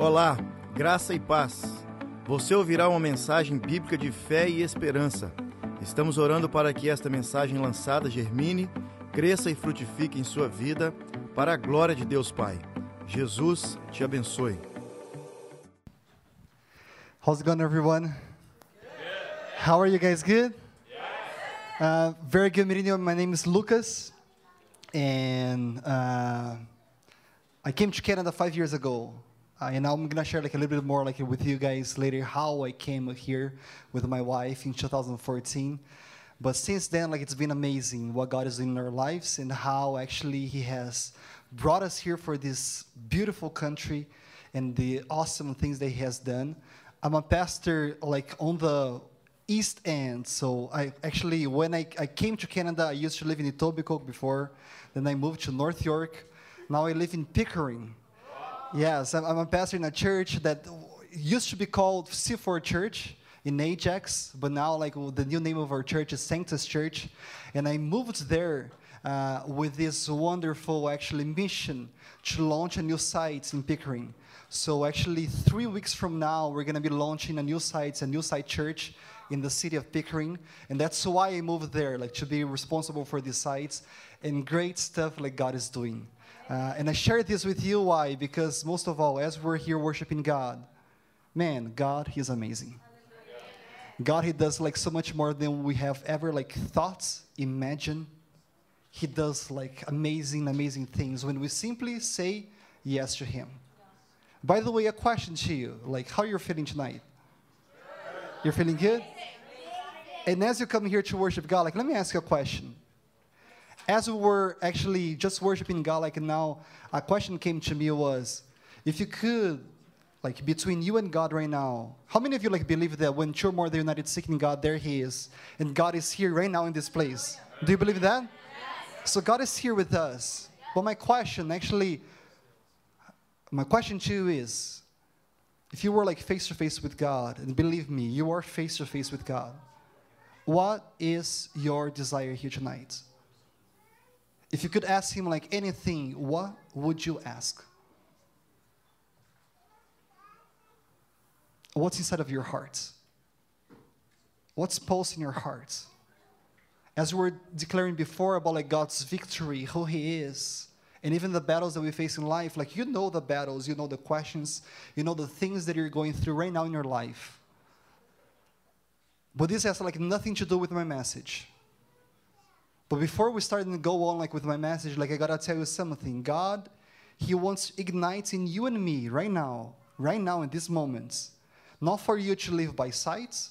Olá, graça e paz. Você ouvirá uma mensagem bíblica de fé e esperança. Estamos orando para que esta mensagem lançada germine, cresça e frutifique em sua vida, para a glória de Deus Pai. Jesus te abençoe. How's it going, everyone? How are you guys? Good? Uh, very good meeting you. My name is Lucas, and uh, I came to Canada five years ago. Uh, and I'm gonna share like a little bit more like with you guys later how I came here with my wife in 2014. But since then, like it's been amazing what God is doing in our lives and how actually He has brought us here for this beautiful country and the awesome things that He has done. I'm a pastor like on the East End, so I actually when I, I came to Canada, I used to live in Etobicoke before. Then I moved to North York. Now I live in Pickering. Yes, I'm, a pastor in a church that used to be called C4 Church in Ajax, but now like the new name of our church is Sanctus Church, and I moved there uh, with this wonderful actually mission to launch a new site in Pickering. So actually, three weeks from now, we're going to be launching a new site, a new site church in the city of Pickering, and that's why I moved there, like to be responsible for these sites and great stuff like God is doing. Uh, and I share this with you why? Because most of all, as we're here worshiping God, man, God, He's amazing. God, He does like so much more than we have ever like thoughts, imagine. He does like amazing, amazing things when we simply say yes to Him. By the way, a question to you, like how you're feeling tonight? You're feeling good? And as you come here to worship God, like let me ask you a question as we were actually just worshiping God, like now, a question came to me was, if you could, like between you and God right now, how many of you like believe that when two or more are united seeking God, there He is, and God is here right now in this place? Do you believe that? So God is here with us. But my question, actually, my question to you is, if you were like face to face with God, and believe me, you are face to face with God. What is your desire here tonight? If you could ask him like anything, what would you ask? What's inside of your heart? What's pulse in your heart? As we were declaring before about like God's victory, who He is, and even the battles that we face in life, like you know the battles, you know the questions, you know the things that you're going through right now in your life. But this has like nothing to do with my message. But before we start and go on like with my message, like I gotta tell you something. God, He wants ignite in you and me right now, right now in these moments. Not for you to live by sight,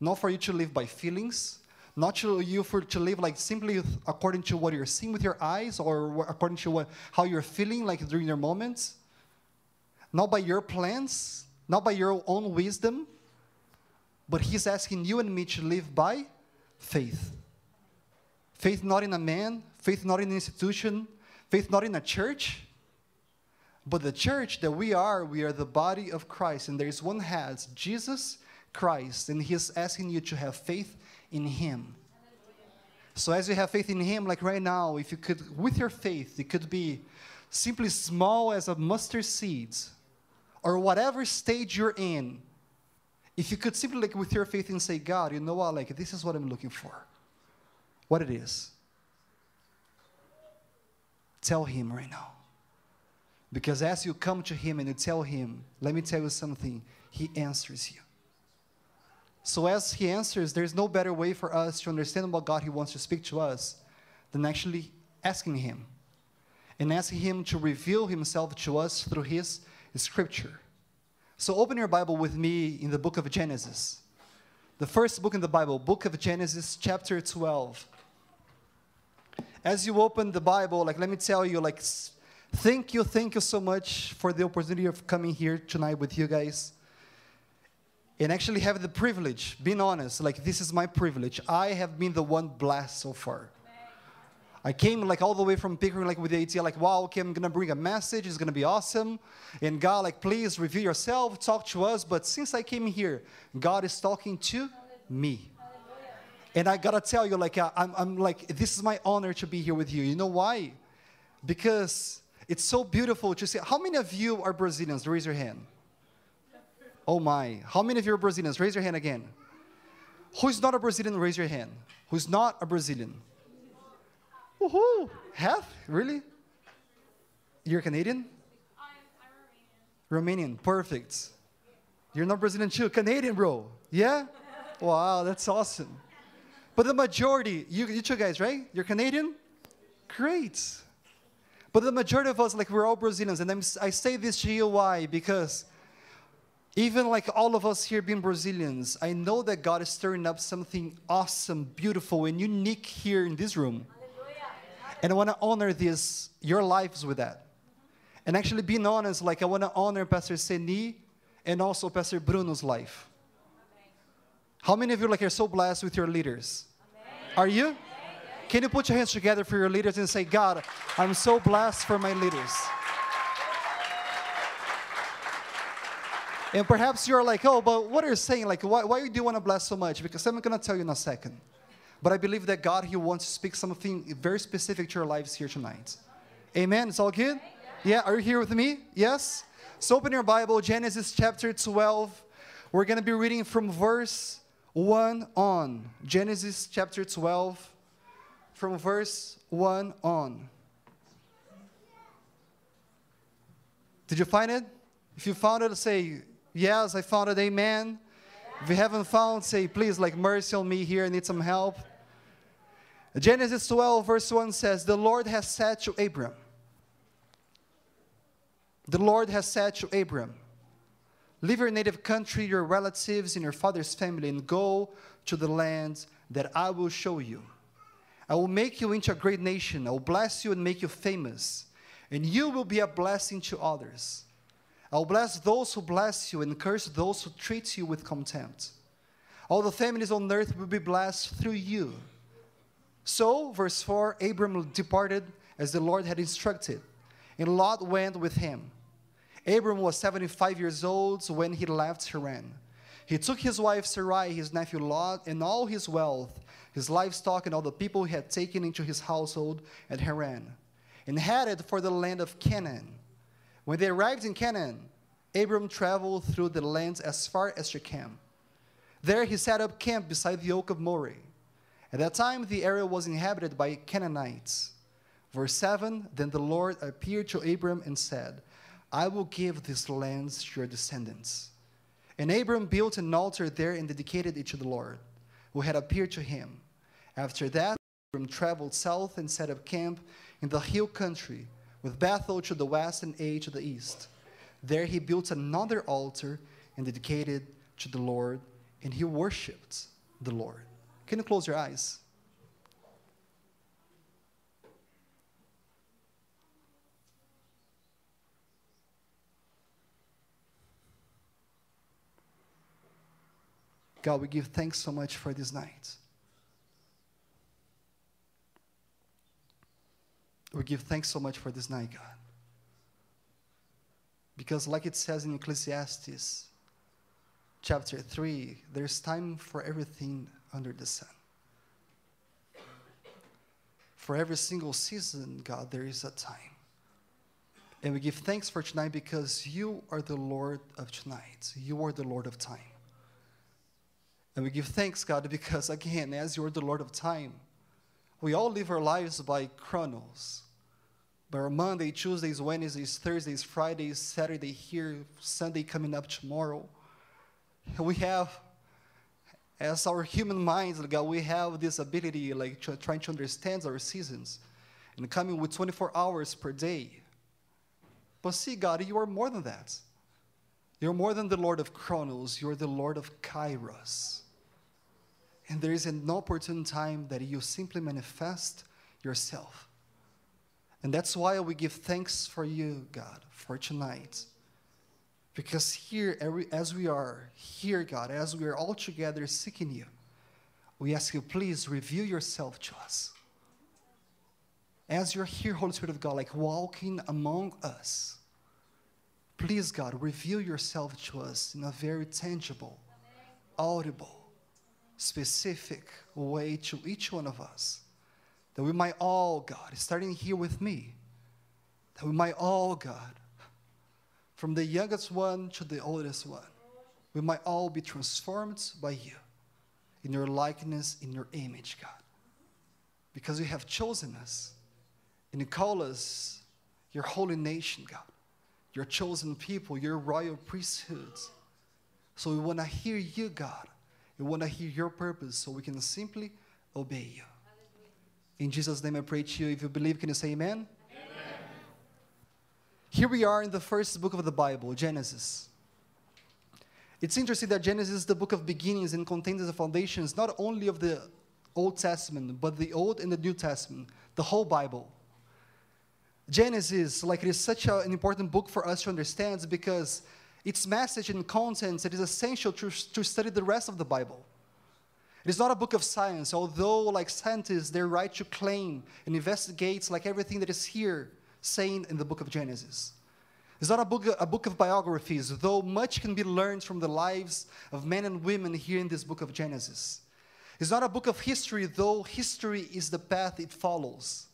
not for you to live by feelings, not to you for to live like simply according to what you're seeing with your eyes or according to what, how you're feeling like during your moments. Not by your plans, not by your own wisdom, but He's asking you and me to live by faith. Faith not in a man, faith not in an institution, faith not in a church, but the church that we are, we are the body of Christ, and there is one head, Jesus Christ, and He is asking you to have faith in Him. So as you have faith in Him, like right now, if you could, with your faith, it could be simply small as a mustard seed, or whatever stage you're in. If you could simply, like, with your faith, and say, God, you know what, like, this is what I'm looking for what it is. Tell him right now. Because as you come to him and you tell him, let me tell you something, he answers you. So as he answers, there's no better way for us to understand what God he wants to speak to us than actually asking him and asking him to reveal himself to us through his scripture. So open your Bible with me in the book of Genesis. The first book in the Bible, book of Genesis, chapter 12 as you open the Bible, like let me tell you, like thank you, thank you so much for the opportunity of coming here tonight with you guys. And actually have the privilege, being honest, like this is my privilege. I have been the one blessed so far. I came like all the way from Pickering, like with the idea, like, wow, okay, I'm gonna bring a message, it's gonna be awesome. And God, like, please reveal yourself, talk to us. But since I came here, God is talking to me. And I gotta tell you, like, uh, I'm, I'm like, this is my honor to be here with you. You know why? Because it's so beautiful to see. How many of you are Brazilians? Raise your hand. Oh my. How many of you are Brazilians? Raise your hand again. Who's not a Brazilian? Raise your hand. Who's not a Brazilian? Woohoo! Half? Really? You're Canadian? Romanian. Perfect. You're not Brazilian too. Canadian, bro. Yeah? Wow, that's awesome. But the majority, you, you two guys, right? You're Canadian? Great. But the majority of us, like, we're all Brazilians. And I'm, I say this to you why? Because even like all of us here being Brazilians, I know that God is stirring up something awesome, beautiful, and unique here in this room. And I want to honor this, your lives with that. And actually, being honest, like I want to honor Pastor Seni and also Pastor Bruno's life. How many of you like are so blessed with your leaders? Are you? Can you put your hands together for your leaders and say, God, I'm so blessed for my leaders. And perhaps you're like, oh, but what are you saying? Like, why, why do you want to bless so much? Because I'm going to tell you in a second. But I believe that God, He wants to speak something very specific to your lives here tonight. Amen. It's all good? Yeah, are you here with me? Yes? So open your Bible, Genesis chapter 12. We're going to be reading from verse 1 on. Genesis chapter 12, from verse 1 on. Did you find it? If you found it, say, Yes, I found it. Amen. If you haven't found, say, please, like mercy on me here. I need some help. Genesis 12, verse 1 says, The Lord has said to Abram, The Lord has said to Abram, Leave your native country, your relatives, and your father's family, and go to the land that I will show you. I will make you into a great nation. I will bless you and make you famous, and you will be a blessing to others. I'll bless those who bless you and curse those who treat you with contempt. All the families on earth will be blessed through you. So, verse 4 Abram departed as the Lord had instructed, and Lot went with him. Abram was 75 years old when he left Haran. He took his wife Sarai, his nephew Lot, and all his wealth, his livestock, and all the people he had taken into his household at Haran, and headed for the land of Canaan. When they arrived in Canaan, Abram traveled through the lands as far as Shechem. There he set up camp beside the oak of Moreh. At that time, the area was inhabited by Canaanites. Verse 7 Then the Lord appeared to Abram and said, I will give these lands to your descendants. And Abram built an altar there and dedicated it to the Lord, who had appeared to him. After that, Abram traveled south and set up camp in the hill country with Bethel to the west and Ai to the east. There he built another altar and dedicated it to the Lord, and he worshipped the Lord. Can you close your eyes? God, we give thanks so much for this night. We give thanks so much for this night, God. Because, like it says in Ecclesiastes chapter 3, there's time for everything under the sun. For every single season, God, there is a time. And we give thanks for tonight because you are the Lord of tonight. You are the Lord of time. And we give thanks, God, because again, as you are the Lord of time, we all live our lives by chronos. By our Monday, Tuesdays, Wednesdays, Thursdays, Fridays, Saturday here, Sunday coming up tomorrow. We have, as our human minds, God, we have this ability, like trying to understand our seasons and coming with 24 hours per day. But see, God, you are more than that. You're more than the Lord of Chronos, you're the Lord of Kairos. And there is an opportune time that you simply manifest yourself. And that's why we give thanks for you, God, for tonight. Because here, as we are here, God, as we are all together seeking you, we ask you, please reveal yourself to us. As you're here, Holy Spirit of God, like walking among us, please, God, reveal yourself to us in a very tangible, audible, specific way to each one of us. That we might all, God, starting here with me, that we might all, God, from the youngest one to the oldest one, we might all be transformed by you in your likeness, in your image, God. Because you have chosen us and you call us your holy nation, God, your chosen people, your royal priesthoods. So we want to hear you, God. We want to hear your purpose so we can simply obey you. In Jesus' name I pray to you. If you believe, can you say amen? amen? Here we are in the first book of the Bible, Genesis. It's interesting that Genesis is the book of beginnings and contains the foundations not only of the Old Testament, but the Old and the New Testament, the whole Bible. Genesis, like it is such a, an important book for us to understand because its message and contents it is essential to, to study the rest of the Bible. It is not a book of science, although like scientists, they're right to claim and investigate like everything that is here saying in the book of Genesis. It's not a book, a book of biographies, though much can be learned from the lives of men and women here in this book of Genesis. It's not a book of history, though history is the path it follows.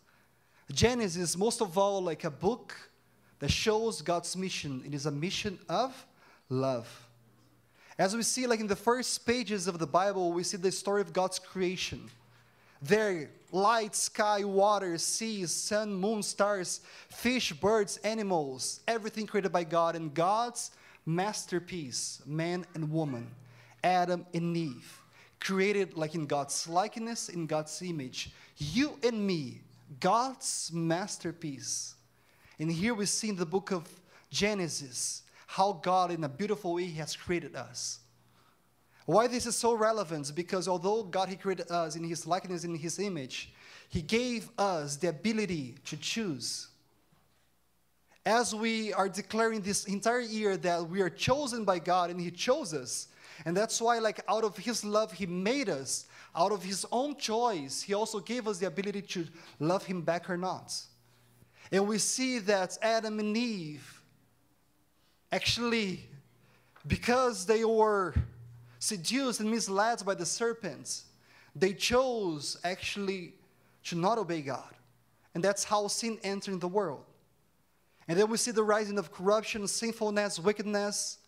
Genesis, most of all, like a book that shows God's mission. It is a mission of love. As we see, like in the first pages of the Bible, we see the story of God's creation. There, light, sky, water, seas, sun, moon, stars, fish, birds, animals, everything created by God, and God's masterpiece, man and woman, Adam and Eve, created like in God's likeness, in God's image. You and me, God's masterpiece. And here we see in the book of Genesis how God, in a beautiful way, has created us. Why this is so relevant? Because although God He created us in His likeness, in His image, He gave us the ability to choose. As we are declaring this entire year that we are chosen by God and He chose us, and that's why, like, out of His love, He made us. Out of His own choice, He also gave us the ability to love Him back or not. And we see that Adam and Eve, actually, because they were seduced and misled by the serpents, they chose actually to not obey God. And that's how sin entered the world. And then we see the rising of corruption, sinfulness, wickedness,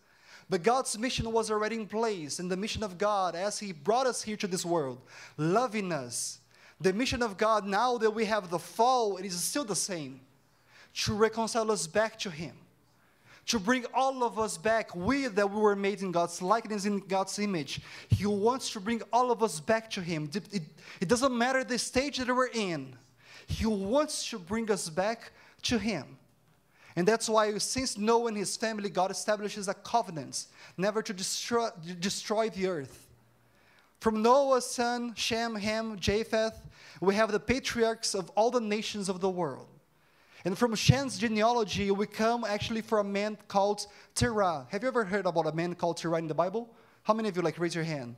but God's mission was already in place, and the mission of God, as He brought us here to this world, loving us, the mission of God, now that we have the fall, it is still the same to reconcile us back to Him, to bring all of us back. We that we were made in God's likeness, in God's image. He wants to bring all of us back to Him. It, it, doesn't matter the stage that we're in, He wants to bring us back to Him. And that's why, since Noah and his family, God establishes a covenant never to destroy, destroy the earth. From Noah's son, Shem, Ham, Japheth, we have the patriarchs of all the nations of the world. And from Shem's genealogy, we come actually from a man called Terah. Have you ever heard about a man called Terah in the Bible? How many of you like raise your hand?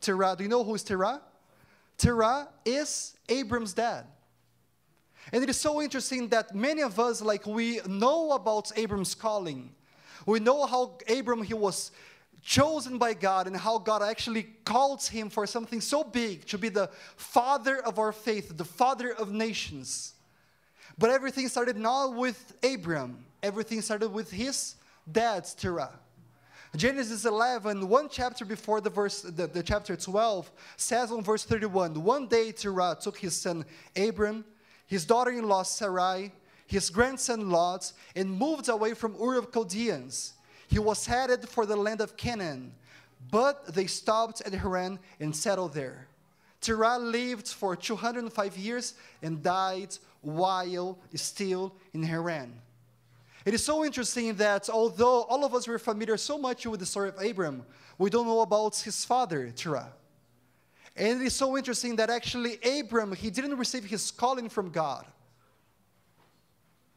Terah, do you know who is Terah? Terah is Abram's dad. And it is so interesting that many of us, like, we know about Abram's calling. We know how Abram, he was chosen by God and how God actually called him for something so big to be the father of our faith, the father of nations. But everything started not with Abram, everything started with his dad, Terah. Genesis 11, one chapter before the verse, the, the chapter 12, says on verse 31, one day Terah took his son Abram his daughter in law Sarai, his grandson Lot, and moved away from Ur of Chaldeans. He was headed for the land of Canaan, but they stopped at Haran and settled there. Terah lived for 205 years and died while still in Haran. It is so interesting that although all of us were familiar so much with the story of Abram, we don't know about his father, Terah. And it is so interesting that actually Abram, he didn't receive his calling from God.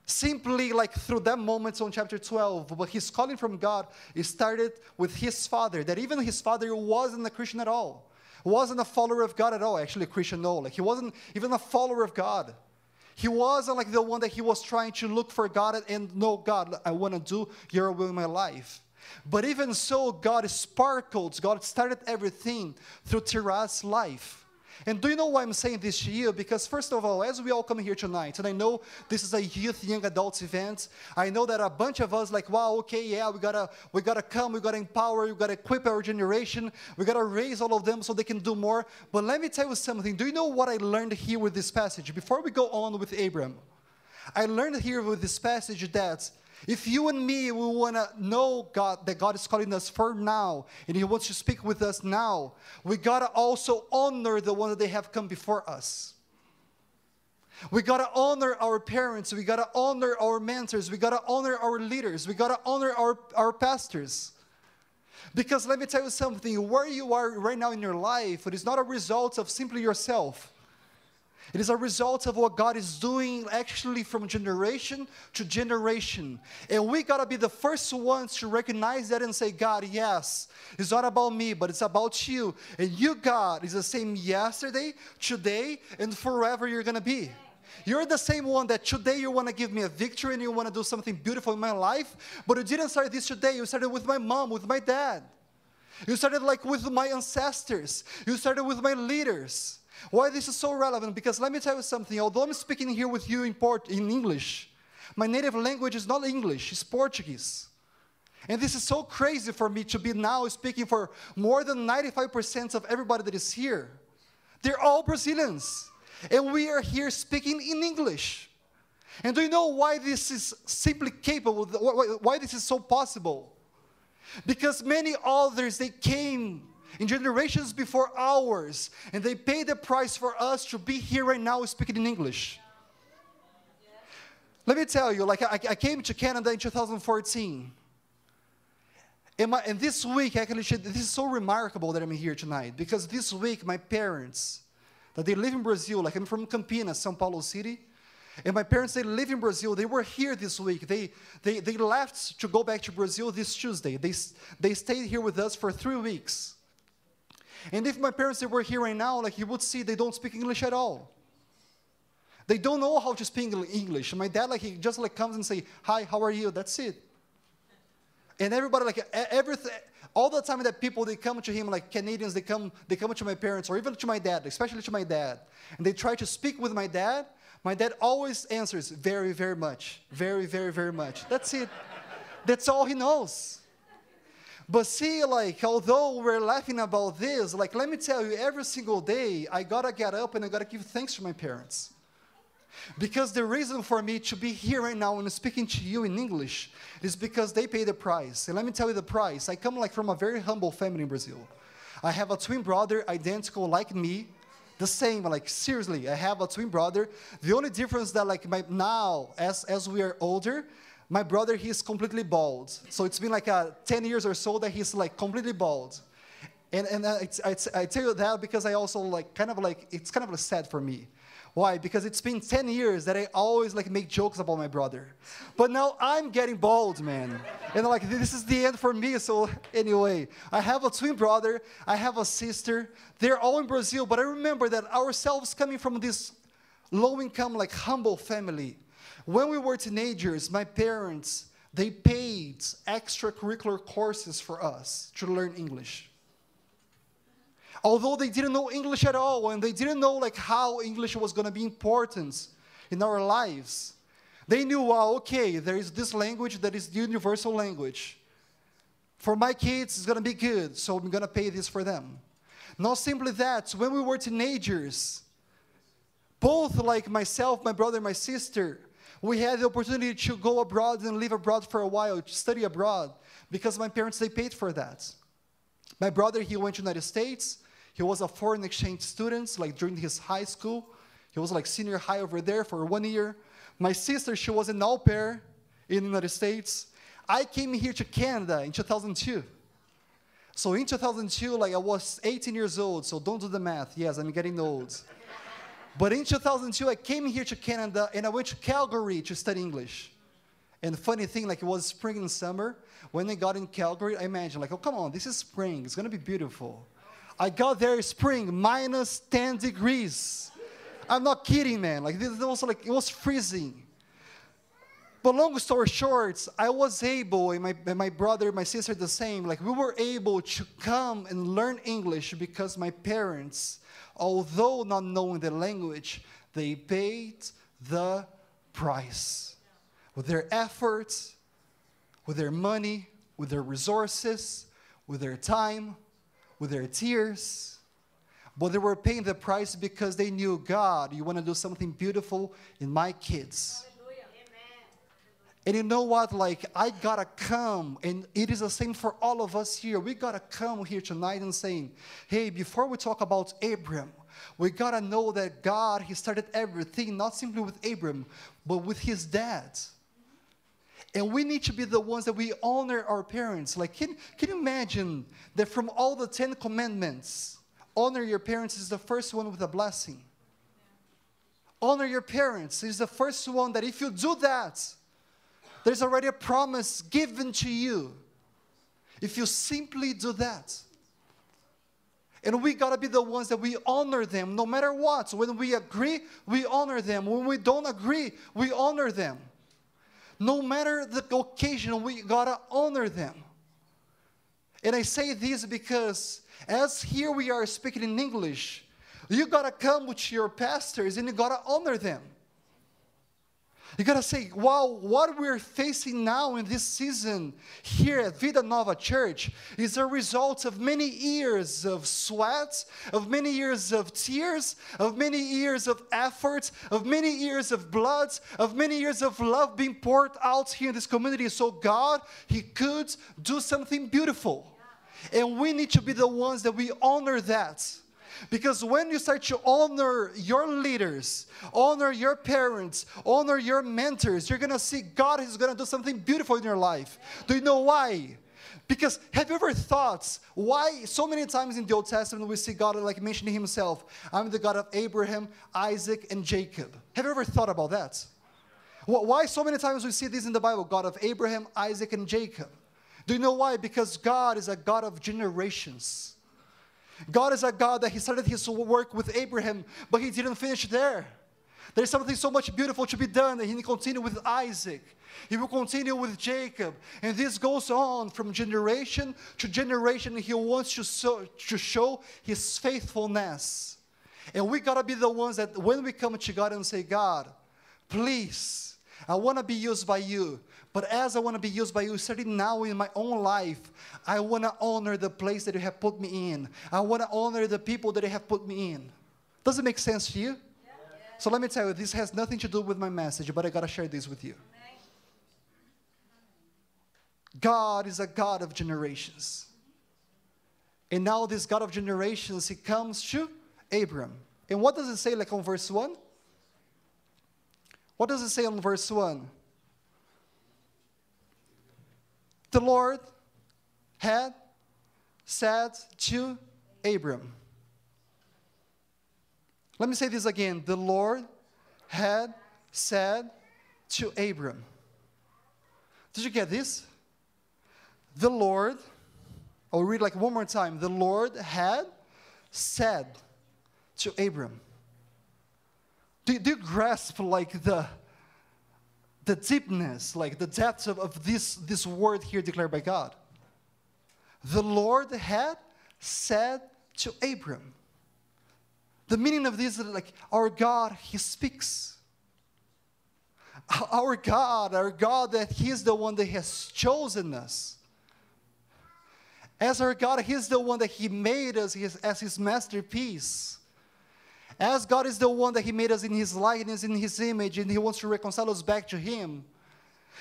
Simply like through that moment on chapter 12, but his calling from God it started with his father, that even his father wasn't a Christian at all. Wasn't a follower of God at all, actually a Christian, no. Like he wasn't even a follower of God. He wasn't like the one that he was trying to look for God and know God, I want to do your will in my life. But even so, God sparkled, God started everything through Terah's life. And do you know why I'm saying this to you? Because, first of all, as we all come here tonight, and I know this is a youth, young adults event, I know that a bunch of us, like, wow, okay, yeah, we gotta, we gotta come, we gotta empower, we gotta equip our generation, we gotta raise all of them so they can do more. But let me tell you something. Do you know what I learned here with this passage? Before we go on with Abram, I learned here with this passage that if you and me, we want to know God, that God is calling us for now, and He wants to speak with us now, we got to also honor the ones that they have come before us. We got to honor our parents. We got to honor our mentors. We got to honor our leaders. We got to honor our, our pastors. Because let me tell you something where you are right now in your life, it is not a result of simply yourself. It is a result of what God is doing actually from generation to generation. And we got to be the first ones to recognize that and say, God, yes, it's not about me, but it's about you. And you, God, is the same yesterday, today, and forever you're going to be. You're the same one that today you want to give me a victory and you want to do something beautiful in my life, but you didn't start this today. You started with my mom, with my dad. You started like with my ancestors. You started with my leaders. Why this is so relevant? Because let me tell you something. Although I'm speaking here with you in, port, in English, my native language is not English, it's Portuguese. And this is so crazy for me to be now speaking for more than 95% of everybody that is here. They're all Brazilians. And we are here speaking in English. And do you know why this is simply capable? Why this is so possible? Because many others, they came in generations before ours, and they paid the price for us to be here right now speaking in English. Let me tell you, like I, I came to Canada in 2014. And, my, and this week, actually, this is so remarkable that I'm here tonight because this week, my parents, that they live in Brazil, like I'm from Campinas, São Paulo City, and my parents, they live in Brazil. They were here this week. They, they, they left to go back to Brazil this Tuesday. They, they stayed here with us for three weeks. And if my parents were here right now, like you would see, they don't speak English at all. They don't know how to speak English. My dad, like he just like comes and say, "Hi, how are you?" That's it. And everybody, like everything, all the time that people they come to him, like Canadians, they come, they come to my parents or even to my dad, especially to my dad, and they try to speak with my dad. My dad always answers very, very much, very, very, very much. That's it. That's all he knows. But see, like, although we're laughing about this, like, let me tell you, every single day, I gotta get up and I gotta give thanks to my parents. Because the reason for me to be here right now and speaking to you in English is because they pay the price. And let me tell you the price. I come like from a very humble family in Brazil. I have a twin brother identical like me, the same, like seriously, I have a twin brother. The only difference that like my now, as as we are older, my brother, he's completely bald. So it's been like uh, 10 years or so that he's like completely bald. And, and uh, it's, it's, I tell you that because I also like, kind of like, it's kind of sad for me. Why? Because it's been 10 years that I always like make jokes about my brother. But now I'm getting bald, man. And like this is the end for me. So anyway, I have a twin brother, I have a sister. They're all in Brazil, but I remember that ourselves coming from this low income, like humble family. When we were teenagers, my parents, they paid extracurricular courses for us to learn English. Although they didn't know English at all and they didn't know like how English was going to be important in our lives. They knew, well, okay, there is this language that is the universal language. For my kids, it's going to be good, so I'm going to pay this for them. Not simply that, when we were teenagers, both like myself, my brother, my sister, we had the opportunity to go abroad and live abroad for a while, to study abroad, because my parents, they paid for that. My brother, he went to United States. He was a foreign exchange student, like during his high school. He was like senior high over there for one year. My sister, she was an au pair in the United States. I came here to Canada in 2002. So in 2002, like I was 18 years old, so don't do the math. Yes, I'm getting old. But in 2002, I came here to Canada and I went to Calgary to study English. And funny thing, like it was spring and summer. When I got in Calgary, I imagined, like, oh, come on, this is spring. It's going to be beautiful. I got there spring, minus 10 degrees. I'm not kidding, man. Like, this was like, it was freezing. But long story short, I was able, and my, and my brother, my sister, the same, like we were able to come and learn English because my parents, although not knowing the language, they paid the price with their efforts, with their money, with their resources, with their time, with their tears. But they were paying the price because they knew God, you want to do something beautiful in my kids. And you know what? Like, I gotta come, and it is the same for all of us here. We gotta come here tonight and saying, hey, before we talk about Abram, we gotta know that God, He started everything, not simply with Abram, but with his dad. And we need to be the ones that we honor our parents. Like, can, can you imagine that from all the Ten Commandments, honor your parents is the first one with a blessing? Honor your parents is the first one that if you do that, there's already a promise given to you if you simply do that. And we gotta be the ones that we honor them no matter what. When we agree, we honor them. When we don't agree, we honor them. No matter the occasion, we gotta honor them. And I say this because as here we are speaking in English, you gotta come with your pastors and you gotta honor them. You gotta say, wow, what we're facing now in this season here at Vida Nova Church is a result of many years of sweat, of many years of tears, of many years of effort, of many years of blood, of many years of love being poured out here in this community. So God, He could do something beautiful. And we need to be the ones that we honor that. Because when you start to honor your leaders, honor your parents, honor your mentors, you're to see God is to do something beautiful in your life. Do you know why? Because have you ever thought why so many times in the Old Testament we see God like mentioning himself, I'm the God of Abraham, Isaac, and Jacob. Have you ever thought about that? Why so many times we see this in the Bible, God of Abraham, Isaac, and Jacob? Do you know why? Because God is a God of generations. God is a God that He started His work with Abraham, but He didn't finish there. There's something so much beautiful to be done, and He will continue with Isaac. He will continue with Jacob. And this goes on from generation to generation. He wants to, to show His faithfulness. And we got to be the ones that when we come to God and say, God, please, I want to be used by you. But as I want to be used by you, starting now in my own life, I want to honor the place that you have put me in. I want to honor the people that you have put me in. Does it make sense to you? Yeah. So let me tell you, this has nothing to do with my message, but I got to share this with you. God is a God of generations. And now this God of generations, he comes to Abram. And what does it say like on verse 1? What does it say on verse 1? The Lord had said to Abram. Let me say this again. The Lord had said to Abram. Did you get this? The Lord, I'll read like one more time. The Lord had said to Abram. Do, do you grasp like the the deepness, like the depth of, of this, this word here declared by God. The Lord had said to Abram. The meaning of this is like our God, He speaks. Our God, our God, that He is the one that has chosen us. As our God, He is the one that He made us as His masterpiece. As God is the one that He made us in His likeness, in His image, and He wants to reconcile us back to Him.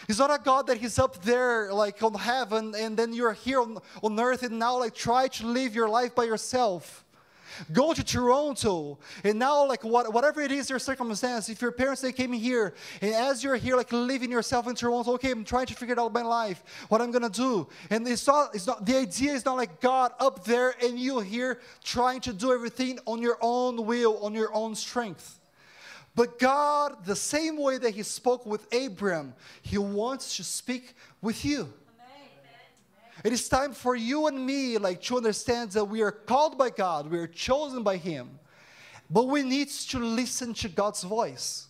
He's not a God that He's up there like on heaven and then you're here on, on earth and now like try to live your life by yourself go to Toronto, and now like what, whatever it is your circumstance, if your parents they came here, and as you're here like living yourself in Toronto, okay, I'm trying to figure out my life, what I'm gonna do, and it's not, it's not the idea is not like God up there and you here trying to do everything on your own will, on your own strength. But God, the same way that He spoke with Abram, He wants to speak with you. It is time for you and me like to understand that we are called by God, we are chosen by him. But we need to listen to God's voice.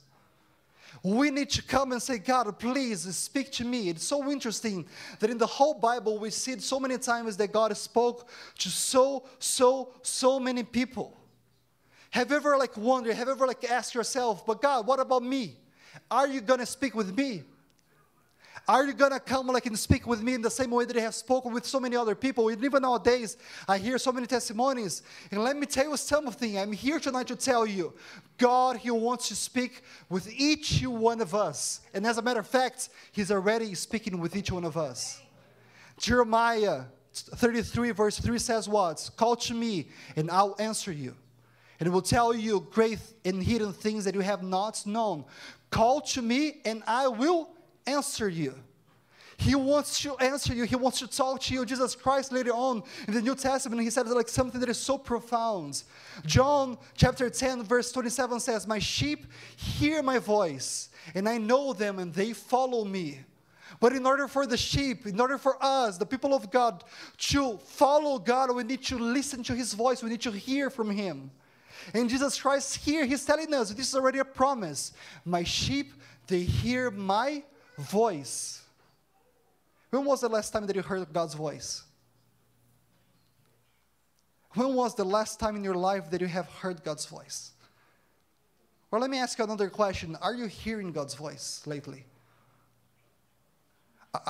We need to come and say, God, please speak to me. It's so interesting that in the whole Bible, we see it so many times that God spoke to so, so, so many people. Have you ever like wondered, have you ever like asked yourself, but God, what about me? Are you gonna speak with me? Are you gonna come like and speak with me in the same way that I have spoken with so many other people? And even nowadays, I hear so many testimonies. And let me tell you something. I'm here tonight to tell you, God, He wants to speak with each one of us. And as a matter of fact, He's already speaking with each one of us. Jeremiah 33, verse 3 says what? Call to me, and I'll answer you. And it will tell you great and hidden things that you have not known. Call to me, and I will answer you. He wants to answer you. He wants to talk to you. Jesus Christ later on in the New Testament, he said like something that is so profound. John chapter 10, verse 27 says, My sheep hear my voice, and I know them, and they follow me. But in order for the sheep, in order for us, the people of God, to follow God, we need to listen to his voice. We need to hear from him. And Jesus Christ here, he's telling us this is already a promise. My sheep, they hear my voice. When was the last time that you heard God's voice? When was the last time in your life that you have heard God's voice? Or let me ask you another question Are you hearing God's voice lately?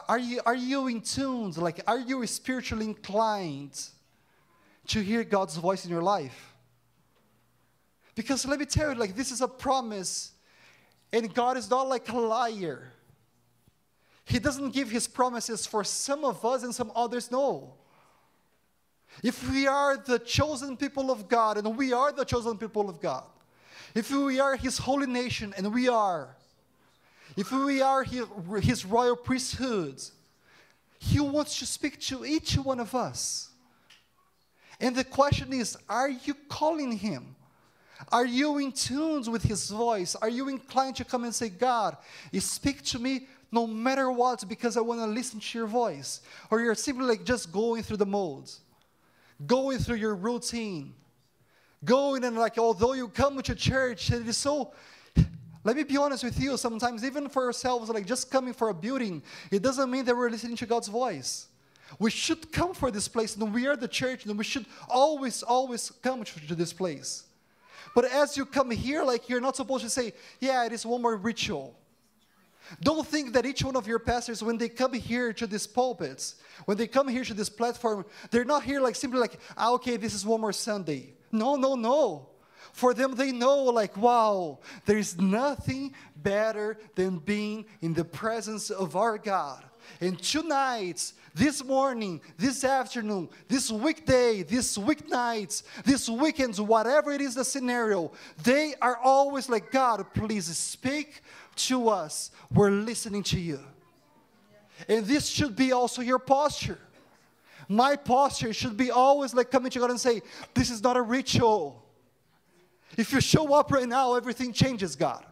Are you, are you in tune? Like, are you spiritually inclined to hear God's voice in your life? Because let me tell you, like, this is a promise, and God is not like a liar. He doesn't give his promises for some of us and some others, no. If we are the chosen people of God, and we are the chosen people of God, if we are his holy nation, and we are, if we are his, royal priesthood, he wants to speak to each one of us. And the question is are you calling him? Are you in tune with his voice? Are you inclined to come and say, God, speak to me no matter what because I want to listen to your voice. Or you're simply like just going through the modes, going through your routine, going and like, although you come to church, it is so. Let me be honest with you, sometimes even for ourselves, like just coming for a building, it doesn't mean that we're listening to God's voice. We should come for this place, and we are the church, and we should always, always come to this place. But as you come here, like you're not supposed to say, yeah, it is one more ritual. Don't think that each one of your pastors, when they come here to these pulpits, when they come here to this platform, they're not here like simply like, ah, okay, this is one more Sunday. No, no, no. For them, they know, like, wow, there is nothing better than being in the presence of our God. And tonight, this morning, this afternoon, this weekday, this weeknights, this weekends, whatever it is the scenario, they are always like, God, please speak to us, we're listening to you. And this should be also your posture. My posture should be always like coming to God and say, This is not a ritual. If you show up right now, everything changes, God.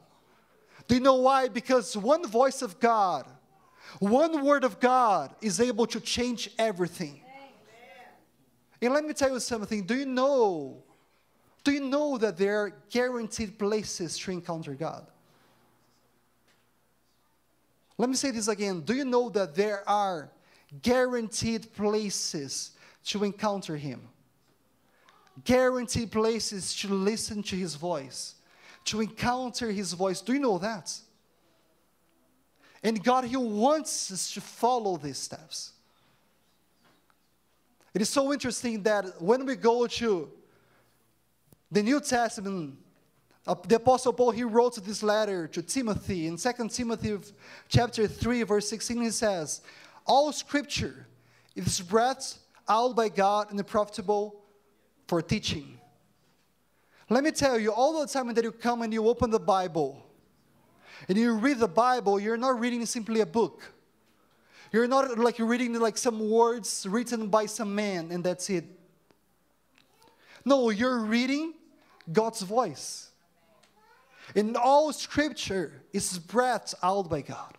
Do you know why? Because one voice of God, one word of God is able to change everything. And let me tell you something. Do you know? Do you know that there are guaranteed places to encounter God? Let me say this again. Do you know that there are guaranteed places to encounter Him? Guaranteed places to listen to His voice, to encounter His voice. Do you know that? And God, He wants us to follow these steps. It is so interesting that when we go to the New Testament, Uh, the apostle paul he wrote this letter to timothy. In 2 timothy chapter 3 verse 16 he says all scripture is breathed out by god and profitable for teaching. Let me tell you all the time that you come and you open the bible and you read the bible you're not reading simply a book. You're not like reading like some words written by some man and that's it. No you're reading god's voice in all scripture is breathed out by God.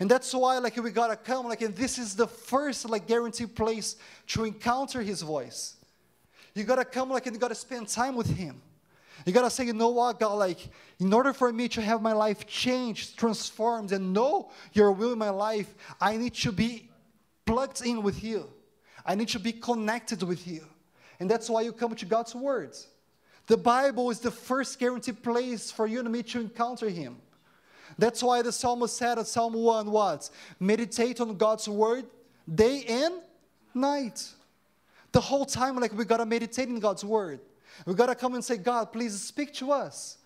And that's why like we gotta come, like and this is the first like guaranteed place to encounter his voice. You gotta come like and you gotta spend time with him. You gotta say, you know what, God, like, in order for me to have my life changed, transformed, and know your will in my life, I need to be plugged in with you. I need to be connected with you. And that's why you come to God's words. The Bible is the first guaranteed place for you and me to encounter Him. That's why the psalmist said in Psalm 1 what? Meditate on God's word day and night. The whole time, like we gotta meditate in God's word. We gotta come and say, God, please speak to us.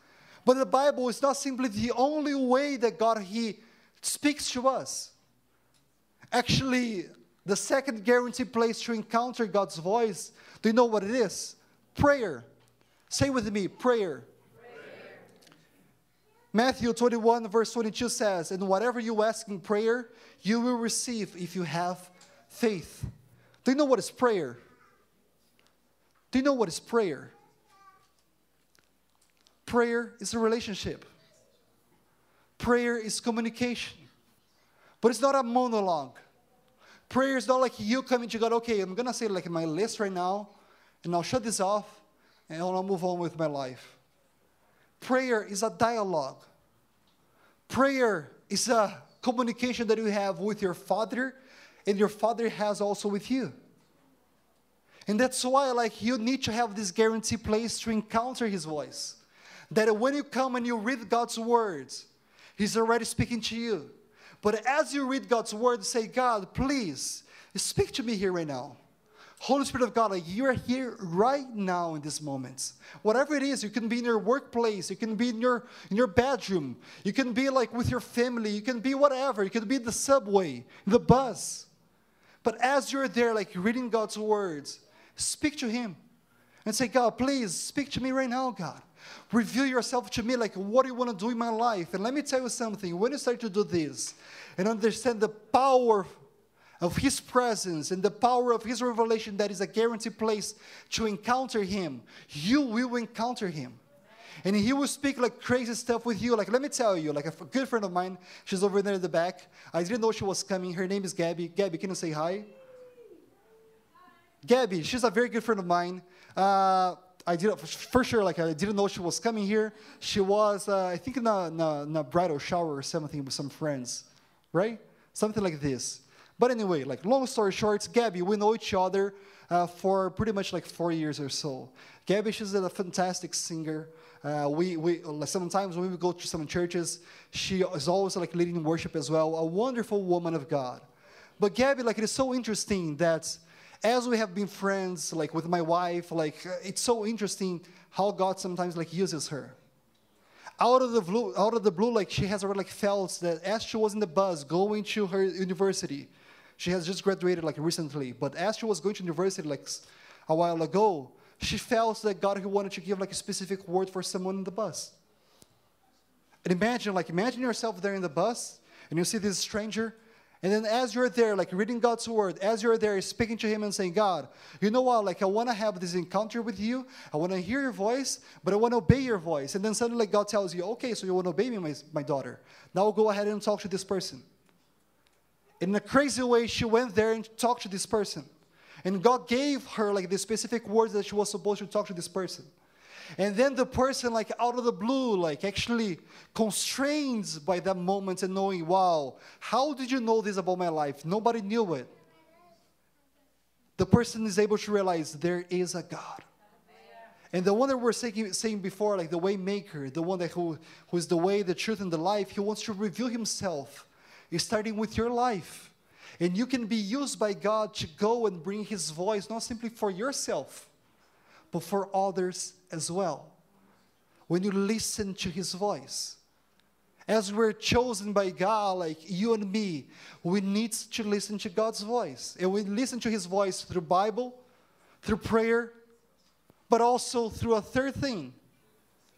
But the Bible is not simply the only way that God He speaks to us. Actually, the second guaranteed place to encounter God's voice, do you know what it is? Prayer. Say with me, prayer. Matthew 21, verse 22 says, And whatever you ask in prayer, you will receive if you have faith. Do you know what is prayer? Do you know what is prayer? Prayer is a relationship. Prayer is communication. But it's not a monologue. Prayer is not like you coming to God, okay, I'm gonna say like my list right now, and I'll shut this off, and I'll move on with my life. Prayer is a dialogue. Prayer is a communication that you have with your Father, and your Father has also with you. And that's why, like, you need to have this guarantee place to encounter His voice. That when you come and you read God's words, He's already speaking to you. But as you read God's word, say, God, please speak to me here right now. Holy Spirit of God, like you are here right now in this moment. Whatever it is, you can be in your workplace, you can be in your in your bedroom, you can be like with your family, you can be whatever, you can be in the subway, the bus. But as you're there, like reading God's words, speak to Him and say, God, please speak to me right now, God. Reveal yourself to me, like what do you want to do in my life? And let me tell you something when you start to do this and understand the power of His presence and the power of His revelation that is a guaranteed place to encounter Him, you will encounter Him. And He will speak like crazy stuff with you. Like, let me tell you, like a good friend of mine, she's over there in the back. I didn't know she was coming. Her name is Gabby. Gabby, can you say hi? Gabby, she's a very good friend of mine. Uh, I did for sure. Like I didn't know she was coming here. She was, uh, I think, in a, in, a, in a bridal shower or something with some friends, right? Something like this. But anyway, like long story short, Gabby, we know each other uh, for pretty much like four years or so. Gabby, she's a fantastic singer. Uh, we, we sometimes when we go to some churches, she is always like leading worship as well. A wonderful woman of God. But Gabby, like it is so interesting that as we have been friends, like with my wife, like it's so interesting how God sometimes like uses her. Out of the blue, out of the blue, like she has already like felt that as she was in the bus going to her university, she has just graduated like recently, but as she was going to university like a while ago, she felt that God who wanted to give like a specific word for someone in the bus. And imagine, like imagine yourself there in the bus, and you see this stranger and then as you're there, like reading God's word, as you're there speaking to him and saying, God, you know what? Like I want to have this encounter with you. I want to hear your voice, but I want to obey your voice. And then suddenly God tells you, okay, so you want to obey me, my, my daughter. Now go ahead and talk to this person. In a crazy way, she went there and talked to this person. And God gave her like the specific words that she was supposed to talk to this person. And then the person, like out of the blue, like actually constrained by that moment and knowing, wow, how did you know this about my life? Nobody knew it. The person is able to realize there is a God. And the one that we're saying, saying before, like the way maker, the one that who, who is the way, the truth, and the life, he wants to reveal himself, starting with your life. And you can be used by God to go and bring his voice, not simply for yourself, but for others as well. When you listen to his voice. As we're chosen by God, like you and me, we need to listen to God's voice. And we listen to his voice through Bible, through prayer, but also through a third thing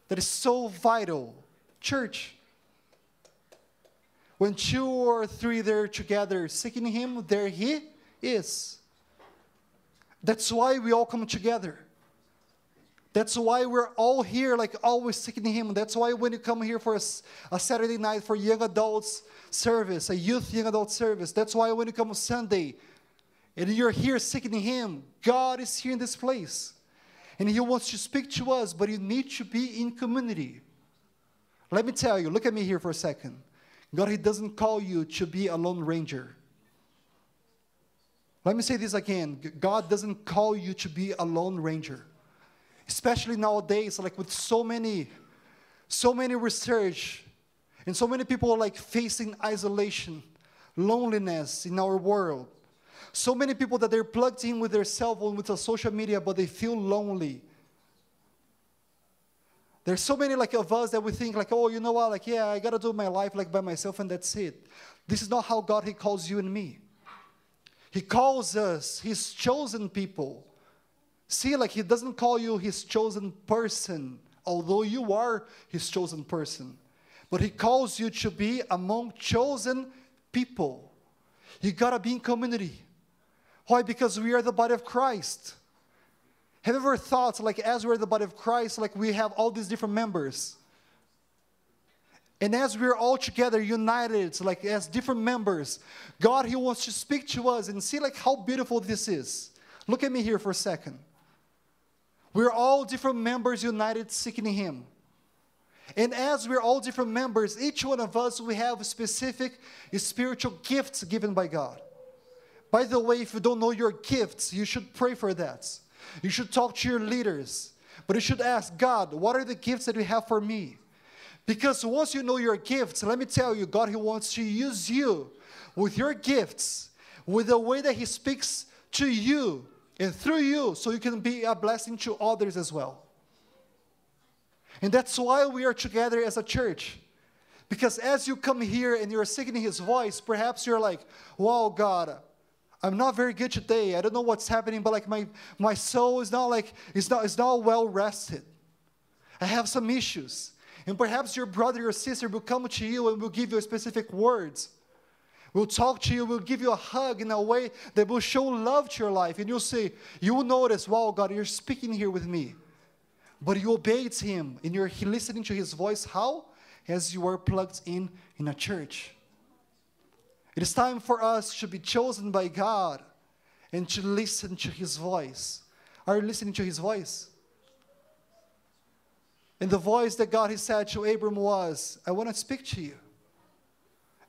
that is so vital, church. When two or three there together seeking him, there he is. That's why we all come together. That's why we're all here, like always seeking Him. That's why when you come here for a, a, Saturday night for young adults service, a youth young adult service, that's why when you come on Sunday and you're here seeking Him, God is here in this place. And He wants to speak to us, but you need to be in community. Let me tell you, look at me here for a second. God, He doesn't call you to be a lone ranger. Let me say this again God doesn't call you to be a lone ranger. Especially nowadays, like with so many, so many research, and so many people like facing isolation, loneliness in our world. So many people that they're plugged in with their cell phone, with the social media, but they feel lonely. There's so many like of us that we think like, oh, you know what, like, yeah, I gotta do my life like by myself and that's it. This is not how God He calls you and me. He calls us His chosen people. See, like He doesn't call you His chosen person, although you are His chosen person. But He calls you to be among chosen people. You gotta be in community. Why? Because we are the body of Christ. Have you ever thought, like, as we're the body of Christ, like we have all these different members? And as we're all together, united, like as different members, God, He wants to speak to us and see, like, how beautiful this is. Look at me here for a second. We're all different members united seeking Him. And as we're all different members, each one of us, we have specific spiritual gifts given by God. By the way, if you don't know your gifts, you should pray for that. You should talk to your leaders. But you should ask God, what are the gifts that you have for me? Because once you know your gifts, let me tell you, God, He wants to use you with your gifts, with the way that He speaks to you and through you, so you can be a blessing to others as well. And that's why we are together as a church. Because as you come here and you're seeking His voice, perhaps you're like, wow, God, I'm not very good today. I don't know what's happening, but like my, my soul is not like, it's not, it's not well rested. I have some issues. And perhaps your brother or sister will come to you and will give you specific words. We'll talk to you, we'll give you a hug in a way that will show love to your life. And you'll say, you will notice, wow, God, you're speaking here with me. But you obeyed him and you're listening to his voice. How? As you are plugged in in a church. It is time for us to be chosen by God and to listen to His voice. Are you listening to His voice? And the voice that God has said to Abram was, I want to speak to you.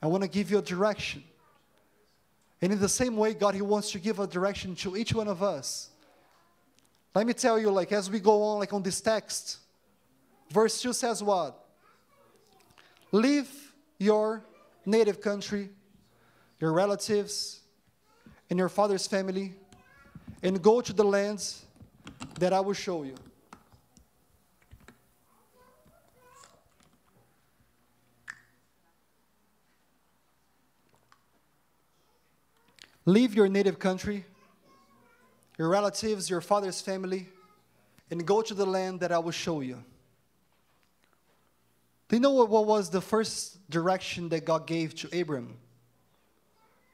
I want to give you a direction. And in the same way, God, He wants to give a direction to each one of us. Let me tell you, like, as we go on, like on this text, verse 2 says what? Leave your native country your relatives, and your father's family, and go to the lands that I will show you. Leave your native country, your relatives, your father's family, and go to the land that I will show you. Do you know what, was the first direction that God gave to Abram?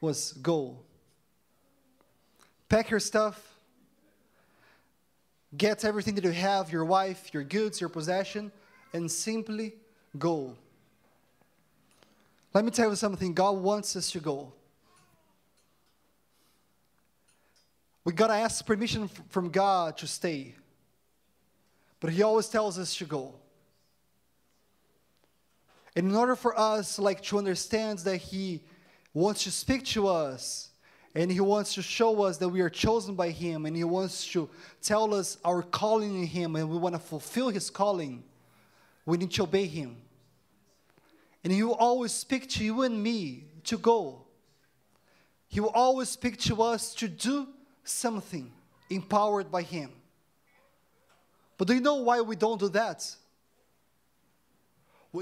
Was go. Pack your stuff, get everything that you have your wife, your goods, your possession, and simply go. Let me tell you something God wants us to go. We got to ask permission from God to stay. But He always tells us to go. And in order for us like to understand that He wants to speak to us and he wants to show us that we are chosen by him and he wants to tell us our calling in him and we want to fulfill his calling. We need to obey him. And he will always speak to you and me to go. He will always speak to us to do something empowered by him. But do you know why we don't do that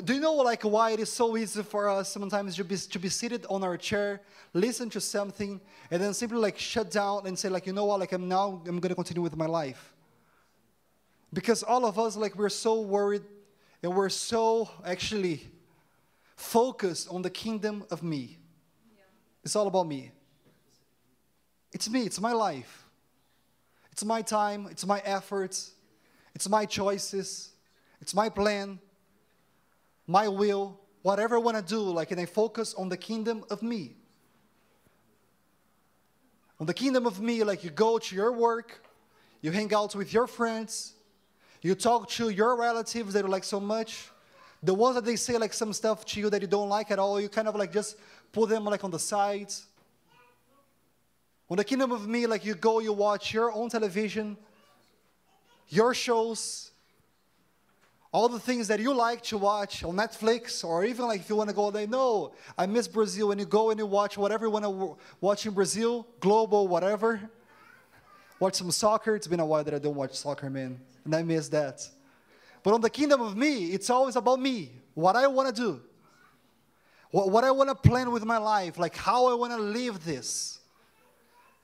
do you know like why it is so easy for us sometimes to be, to be seated on our chair, listen to something, and then simply like shut down and say like, you know what, like I'm now, I'm going to continue with my life. Because all of us, like we're so worried and we're so actually focused on the kingdom of me. Yeah. It's all about me. It's me, it's my life. It's my time, it's my efforts, it's my choices, it's my plan my will, whatever I want to do, like, and I focus on the kingdom of me. On the kingdom of me, like you go to your work, you hang out with your friends, you talk to your relatives that you like so much. The ones that they say like some stuff to you that you don't like at all, you kind of like just put them like on the sides. On the kingdom of me, like you go, you watch your own television, your shows, all the things that you like to watch on Netflix, or even like if you want to go there, no, I miss Brazil. And you go and you watch whatever you want to watch in Brazil, Globo, whatever. Watch some soccer. It's been a while that I don't watch soccer, man, and I miss that. But on the kingdom of me, it's always about me, what I want to do, what, what I want to plan with my life, like how I want to live this.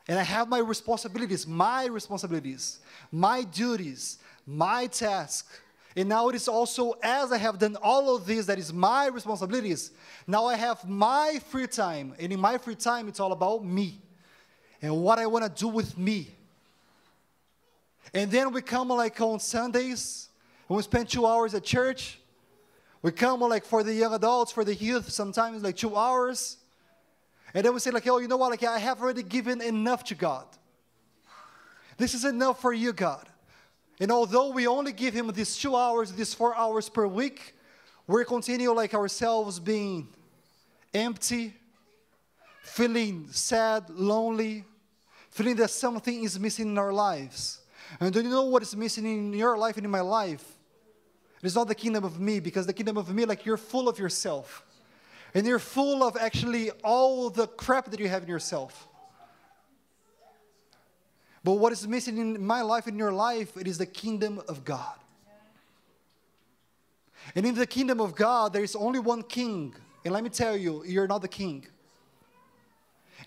And I have my responsibilities, my responsibilities, my duties, my task. And now it is also, as I have done all of this, that is my responsibilities. Now I have my free time. And in my free time, it's all about me and what I want to do with me. And then we come like on Sundays, and we spend two hours at church. We come like for the young adults, for the youth, sometimes like two hours. And then we say, like, oh, you know what? Like, I have already given enough to God. This is enough for you, God. And although we only give Him these two hours, these four hours per week, we continue like ourselves being empty, feeling sad, lonely, feeling that something is missing in our lives. And do you know what is missing in your life and in my life? It is not the kingdom of me, because the kingdom of me, like you're full of yourself. And you're full of actually all the crap that you have in yourself. But what is missing in my life, in your life, it is the kingdom of God. And in the kingdom of God, there is only one king. And let me tell you, you're not the king.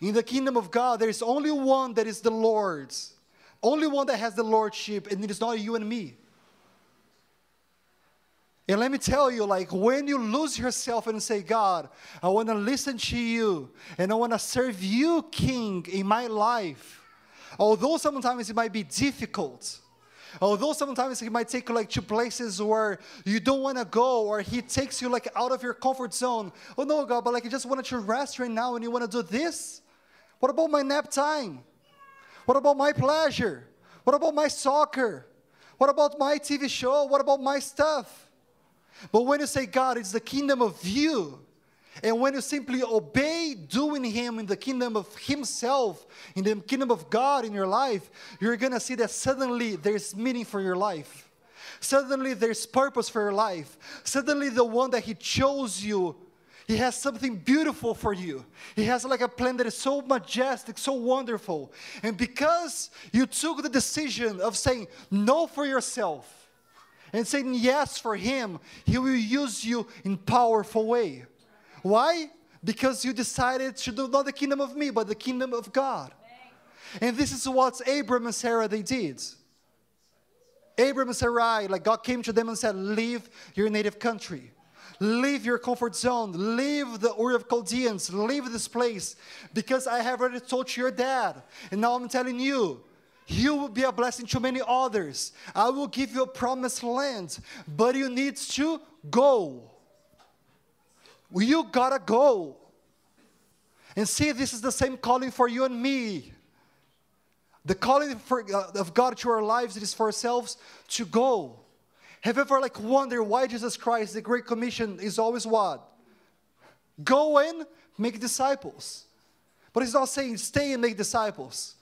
In the kingdom of God, there is only one that is the Lord's. Only one that has the lordship, and it is not you and me. And let me tell you, like when you lose yourself and say, God, I want to listen to you and I want to serve you, King, in my life. Although sometimes it might be difficult, although sometimes it might take you like to places where you don't want to go, or He takes you like out of your comfort zone. Oh no, God, but like you just wanted to rest right now and you want to do this? What about my nap time? What about my pleasure? What about my soccer? What about my TV show? What about my stuff? But when you say, God, it's the kingdom of you, and when you simply obey doing Him in the kingdom of Himself, in the kingdom of God in your life, you're gonna see that suddenly there's meaning for your life. Suddenly there's purpose for your life. Suddenly the one that He chose you he has something beautiful for you. He has like a plan that is so majestic, so wonderful. And because you took the decision of saying no for yourself, and saying yes for Him, He will use you in powerful way. Why? Because you decided to do not the kingdom of me, but the kingdom of God. And this is what Abram and Sarah they did. Abram and Sarai, like God came to them and said, Leave your native country. Leave your comfort zone. Leave the Ur of Chaldeans. Leave this place because I have already told your dad. And now I'm telling you, you will be a blessing to many others. I will give you a promised land, but you need to go. You gotta go. And see, this is the same calling for you and me. The calling for, uh, of God to our lives it is for ourselves to go. Have you ever like wondered why Jesus Christ, the Great Commission, is always what? Go and make disciples. But he's not saying stay and make disciples.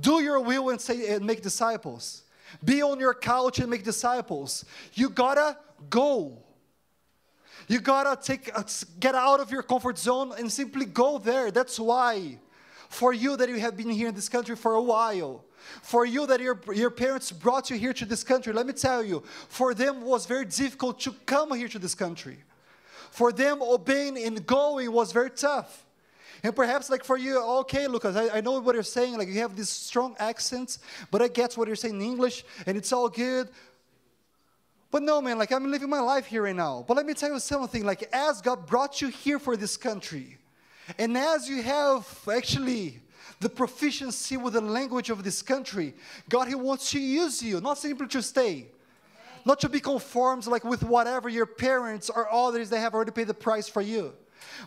Do your will and say and make disciples. Be on your couch and make disciples. You gotta go. You gotta take uh, get out of your comfort zone and simply go there. That's why. For you that you have been here in this country for a while, for you that your, your parents brought you here to this country, let me tell you, for them was very difficult to come here to this country. For them, obeying and going was very tough. And perhaps like for you, okay, Lucas, I, I know what you're saying. Like you have this strong accent, but I get what you're saying in English, and it's all good. But no, man, like I'm living my life here right now. But let me tell you something. Like as God brought you here for this country, and as you have actually the proficiency with the language of this country, God, He wants to use you, not simply to stay not to be conformed like with whatever your parents or others they have already paid the price for you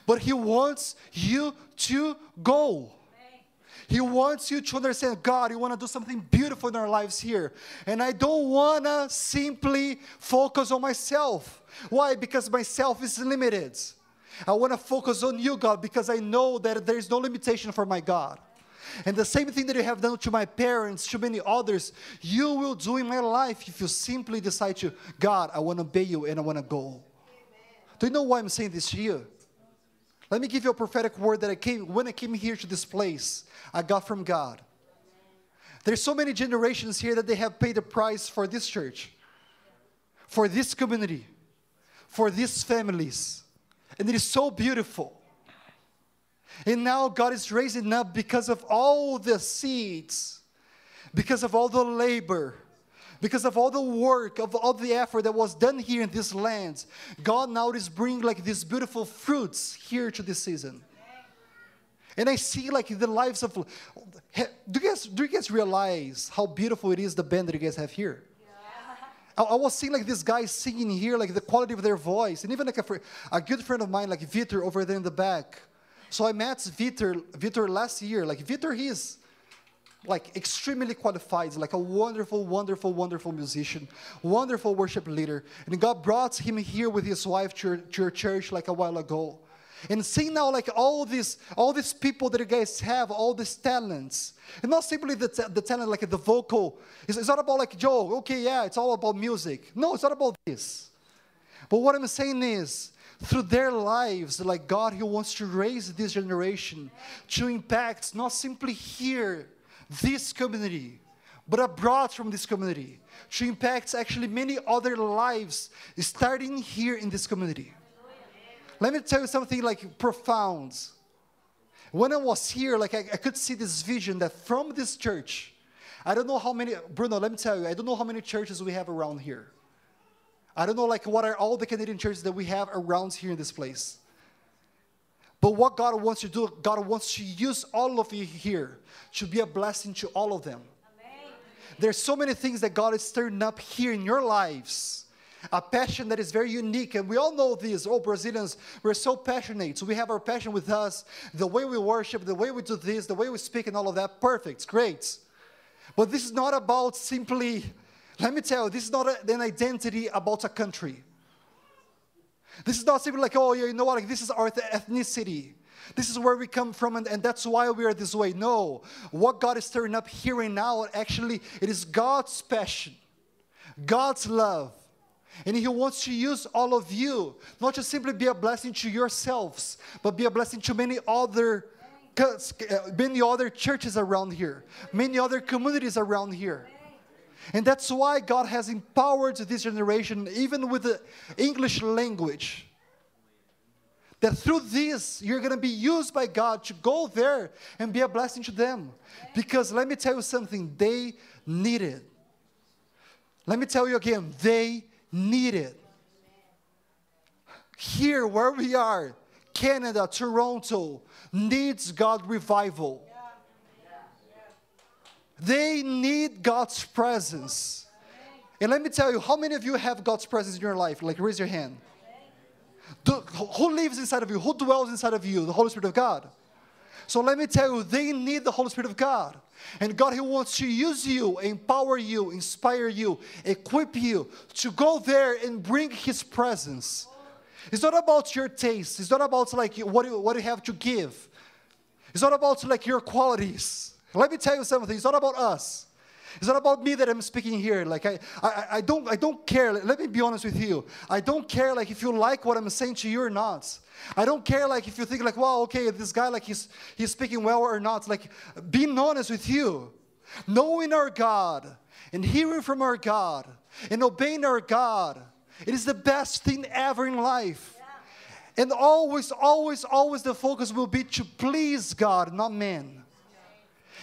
but He wants you to go. He wants you to understand, God, you want to do something beautiful in our lives here. And I don't want to simply focus on myself. Why? Because myself is limited. I want to focus on you, God, because I know that there is no limitation for my God. And the same thing that you have done to my parents, to many others, you will do in my life if you simply decide to, God, I want to obey you and I want to go. Amen. Do you know why I'm saying this to you? Let me give you a prophetic word that I came when I came here to this place. I got from God. There's so many generations here that they have paid the price for this church, for this community, for these families. And it is so beautiful. And now God is raising up because of all the seeds, because of all the labor, because of all the work, of all the effort that was done here in this land. God now is bringing like these beautiful fruits here to this season. And I see like the lives of. Do you guys do you guys realize how beautiful it is the band that you guys have here? I, I, was seeing like this guy singing here, like the quality of their voice, and even like a, a good friend of mine, like Vitor over there in the back. So I met Vitor, Vitor last year. Like Vitor, he's like extremely qualified, like a wonderful, wonderful, wonderful musician, wonderful worship leader. And God brought him here with his wife to, to your church like a while ago. And seeing now like all these all these people that you guys have, all these talents. And not simply the, the talent like the vocal. It's, it's not about like Joe, okay, yeah, it's all about music. No, it's not about this. But what I'm saying is through their lives, like God, He wants to raise this generation to impact not simply here, this community, but abroad from this community, to impact actually many other lives starting here in this community. Let me tell you something like profound. When I was here, like I, I could see this vision that from this church, I don't know how many, Bruno, let me tell you, I don't know how many churches we have around here. I don't know like what are all the Canadian churches that we have around here in this place. But what God wants to do, God wants to use all of you here to be a blessing to all of them. Amen. There's so many things that God is stirring up here in your lives. A passion that is very unique, and we all know this. Oh, Brazilians, we're so passionate. So we have our passion with us, the way we worship, the way we do this, the way we speak, and all of that. Perfect, great. But this is not about simply let me tell you, this is not an identity about a country. This is not simply like, oh, yeah, you know what, like, this is our ethnicity. This is where we come from, and, and that's why we are this way. No, what God is stirring up here and now, actually, it is God's passion, God's love. And He wants to use all of you, not just simply be a blessing to yourselves, but be a blessing to many other, uh, many other churches around here, many other communities around here. And that's why God has empowered this generation, even with the English language. That through this, you're going to be used by God to go there and be a blessing to them. Because let me tell you something, they need it. Let me tell you again, they need it. Here, where we are, Canada, Toronto, needs God revival. They need God's presence. And let me tell you, how many of you have God's presence in your life? Like, raise your hand. Who lives inside of you? Who dwells inside of you? The Holy Spirit of God. So let me tell you, they need the Holy Spirit of God. And God, He wants to use you, empower you, inspire you, equip you to go there and bring His presence. It's not about your taste. It's not about like what you, what you have to give. It's not about like your qualities. Let me tell you something. It's not about us. It's not about me that I'm speaking here. Like I, I, I don't, I don't care. Let me be honest with you. I don't care like if you like what I'm saying to you or not. I don't care like if you think like, wow, okay, this guy like he's he's speaking well or not. Like being honest with you, knowing our God and hearing from our God and obeying our God, it is the best thing ever in life. And always, always, always the focus will be to please God, not man.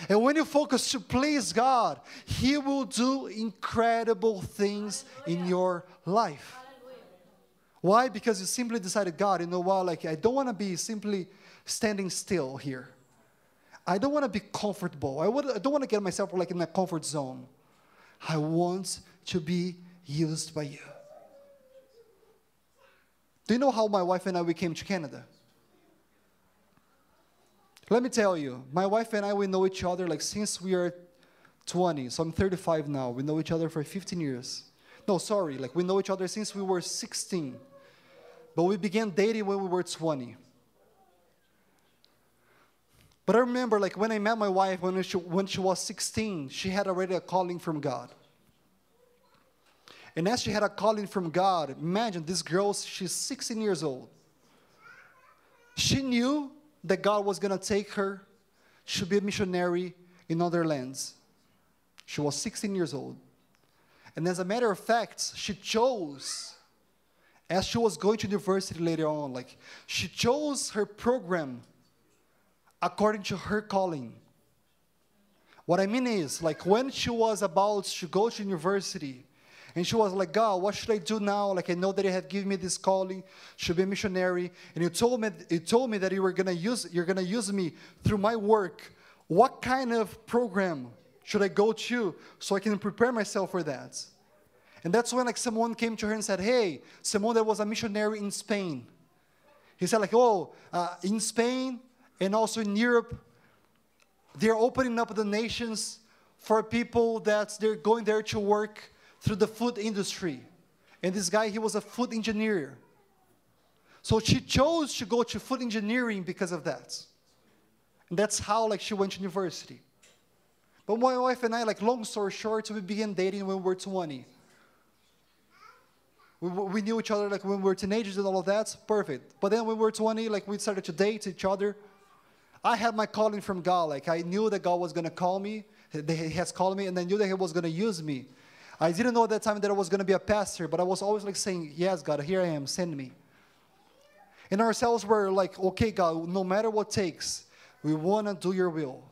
And when you focus to please God, He will do incredible things in your life. Why? Because you simply decided, God, you know what, like I don't want to be simply standing still here. I don't want to be comfortable. I, would, I don't want to get myself like in a comfort zone. I want to be used by you. Do you know how my wife and I we came to Canada? Let me tell you, my wife and I, we know each other like since we are 20. So I'm 35 now. We know each other for 15 years. No, sorry, like we know each other since we were 16. But we began dating when we were 20. But I remember, like, when I met my wife when she, when she was 16, she had already a calling from God. And as she had a calling from God, imagine this girl, she's 16 years old. She knew that God was going to take her to be a missionary in other lands. She was 16 years old. And as a matter of fact, she chose, as she was going to university later on, like, she chose her program according to her calling. What I mean is, like, when she was about to go to university, and she was like, God, what should I do now? Like, I know that you have given me this calling, should be a missionary, and you told me, you told me that you were gonna use, you're gonna use me through my work. What kind of program should I go to so I can prepare myself for that? And that's when like someone came to her and said, Hey, someone that was a missionary in Spain. He said, like, oh, uh, in Spain and also in Europe, they're opening up the nations for people that they're going there to work through the food industry. And this guy, he was a food engineer. So she chose to go to food engineering because of that. And that's how like she went to university. But my wife and I, like long story short, we began dating when we were 20. We, we knew each other like when we were teenagers and all of that, perfect. But then when we were 20, like we started to date each other. I had my calling from God. Like I knew that God was gonna call me, He has called me, and I knew that He was gonna use me. I didn't know at that time that I was gonna be a pastor, but I was always like saying, Yes, God, here I am, send me. And ourselves were like, okay, God, no matter what takes, we wanna do your will.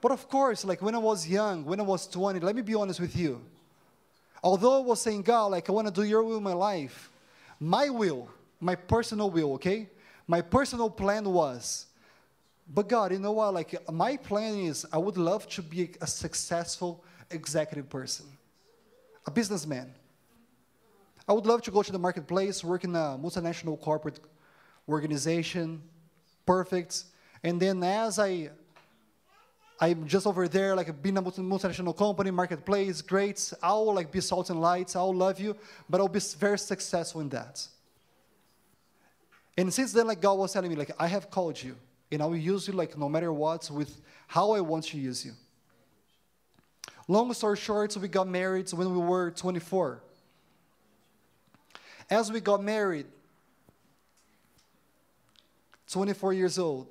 But of course, like when I was young, when I was 20, let me be honest with you. Although I was saying, God, like I want to do your will in my life, my will, my personal will, okay? My personal plan was, but God, you know what? Like my plan is I would love to be a successful executive person, a businessman. I would love to go to the marketplace, work in a multinational corporate organization, perfect. And then as I I'm just over there, like being a multinational company, marketplace, great. I'll like be salt and lights. I'll love you, but I'll be very successful in that. And since then, like God was telling me, like I have called you, and I will use you like no matter what, with how I want to use you. Long story short, we got married when we were 24. As we got married, 24 years old,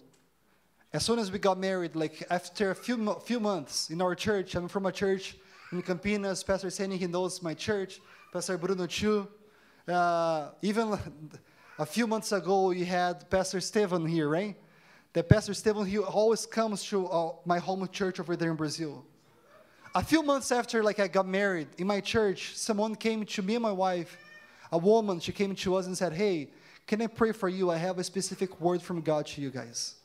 as soon as we got married, like after a few, few months in our church, I'm from a church in Campinas, Pastor Sani, he knows my church, Pastor Bruno Chu. Uh, even a few months ago, you had Pastor Stephen here, right? That Pastor Stephen, he always comes to uh, my home church over there in Brazil. A few months after, like I got married, in my church, someone came to me and my wife, a woman, she came to us and said, hey, can I pray for you? I have a specific word from God to you guys.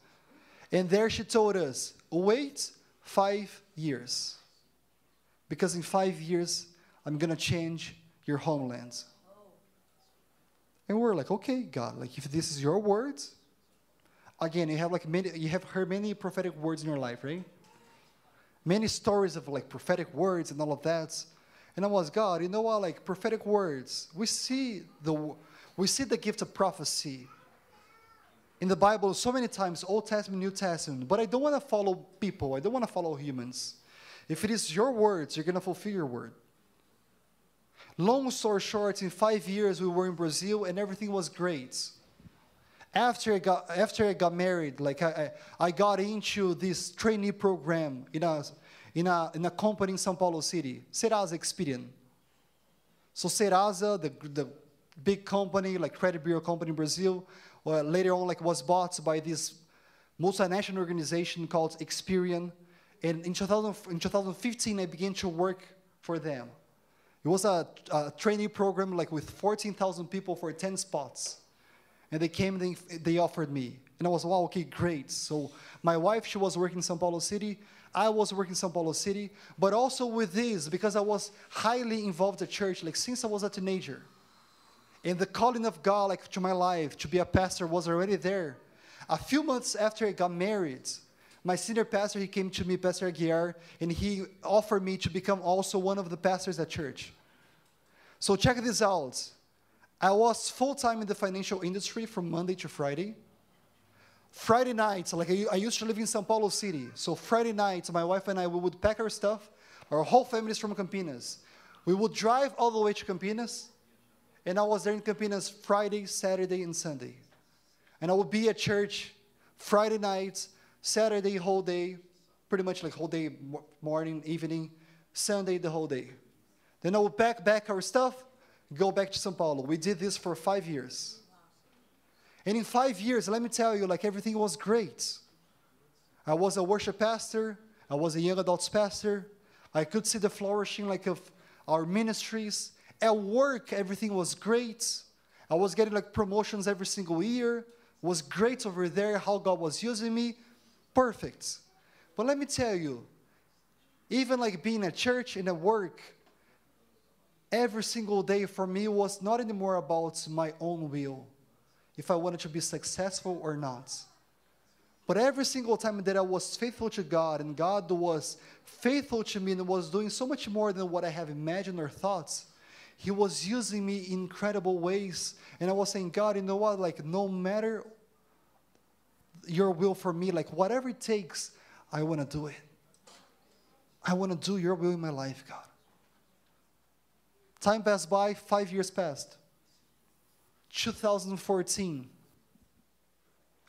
And there she told us, wait five years. Because in five years, I'm going to change your homelands. And we're like, okay, God, like if this is your words, again, you have like many, you have heard many prophetic words in your life, right? Many stories of like prophetic words and all of that. And I was, God, you know what, like prophetic words, we see the, we see the gift of prophecy in the Bible so many times, Old Testament, New Testament, but I don't want to follow people. I don't want to follow humans. If it is your words, you're going to fulfill your word. Long story short, in five years we were in Brazil and everything was great. After I got, after I got married, like I, I, I got into this trainee program in a, in, a, in a company in São Paulo City, Serasa Experian. So Serasa, the, the big company, like credit bureau company in Brazil, well, later on like was bought by this multinational organization called Experian. And in, 2000, in 2015, I began to work for them. It was a, a trainee program like with 14,000 people for 10 spots. And they came, they, they offered me. And I was, wow, okay, great. So my wife, she was working in São Paulo City. I was working in São Paulo City. But also with this, because I was highly involved at church, like since I was a teenager. And the calling of God like to my life to be a pastor was already there. A few months after I got married, My senior pastor, he came to me, Pastor Aguiar, and he offered me to become also one of the pastors at church. So check this out. I was full time in the financial industry from Monday to Friday. Friday nights, like I, used to live in São Paulo City. So Friday nights, my wife and I, we would pack our stuff. Our whole family is from Campinas. We would drive all the way to Campinas, and I was there in Campinas Friday, Saturday, and Sunday. And I would be at church Friday nights, Saturday whole day, pretty much like whole day, morning, evening, Sunday the whole day. Then I would pack back our stuff, go back to São Paulo. We did this for five years. And in five years, let me tell you, like everything was great. I was a worship pastor, I was a young adults pastor. I could see the flourishing like of our ministries. At work, everything was great. I was getting like promotions every single year. It was great over there how God was using me. Perfect. But let me tell you, even like being at church and at work, every single day for me was not anymore about my own will if I wanted to be successful or not. But every single time that I was faithful to God and God was faithful to me and was doing so much more than what I have imagined or thought, He was using me in incredible ways. And I was saying, God, you know what? Like, no matter your will for me, like, whatever it takes, I want to do it. I want to do your will in my life, God. Time passed by, five years passed. 2014.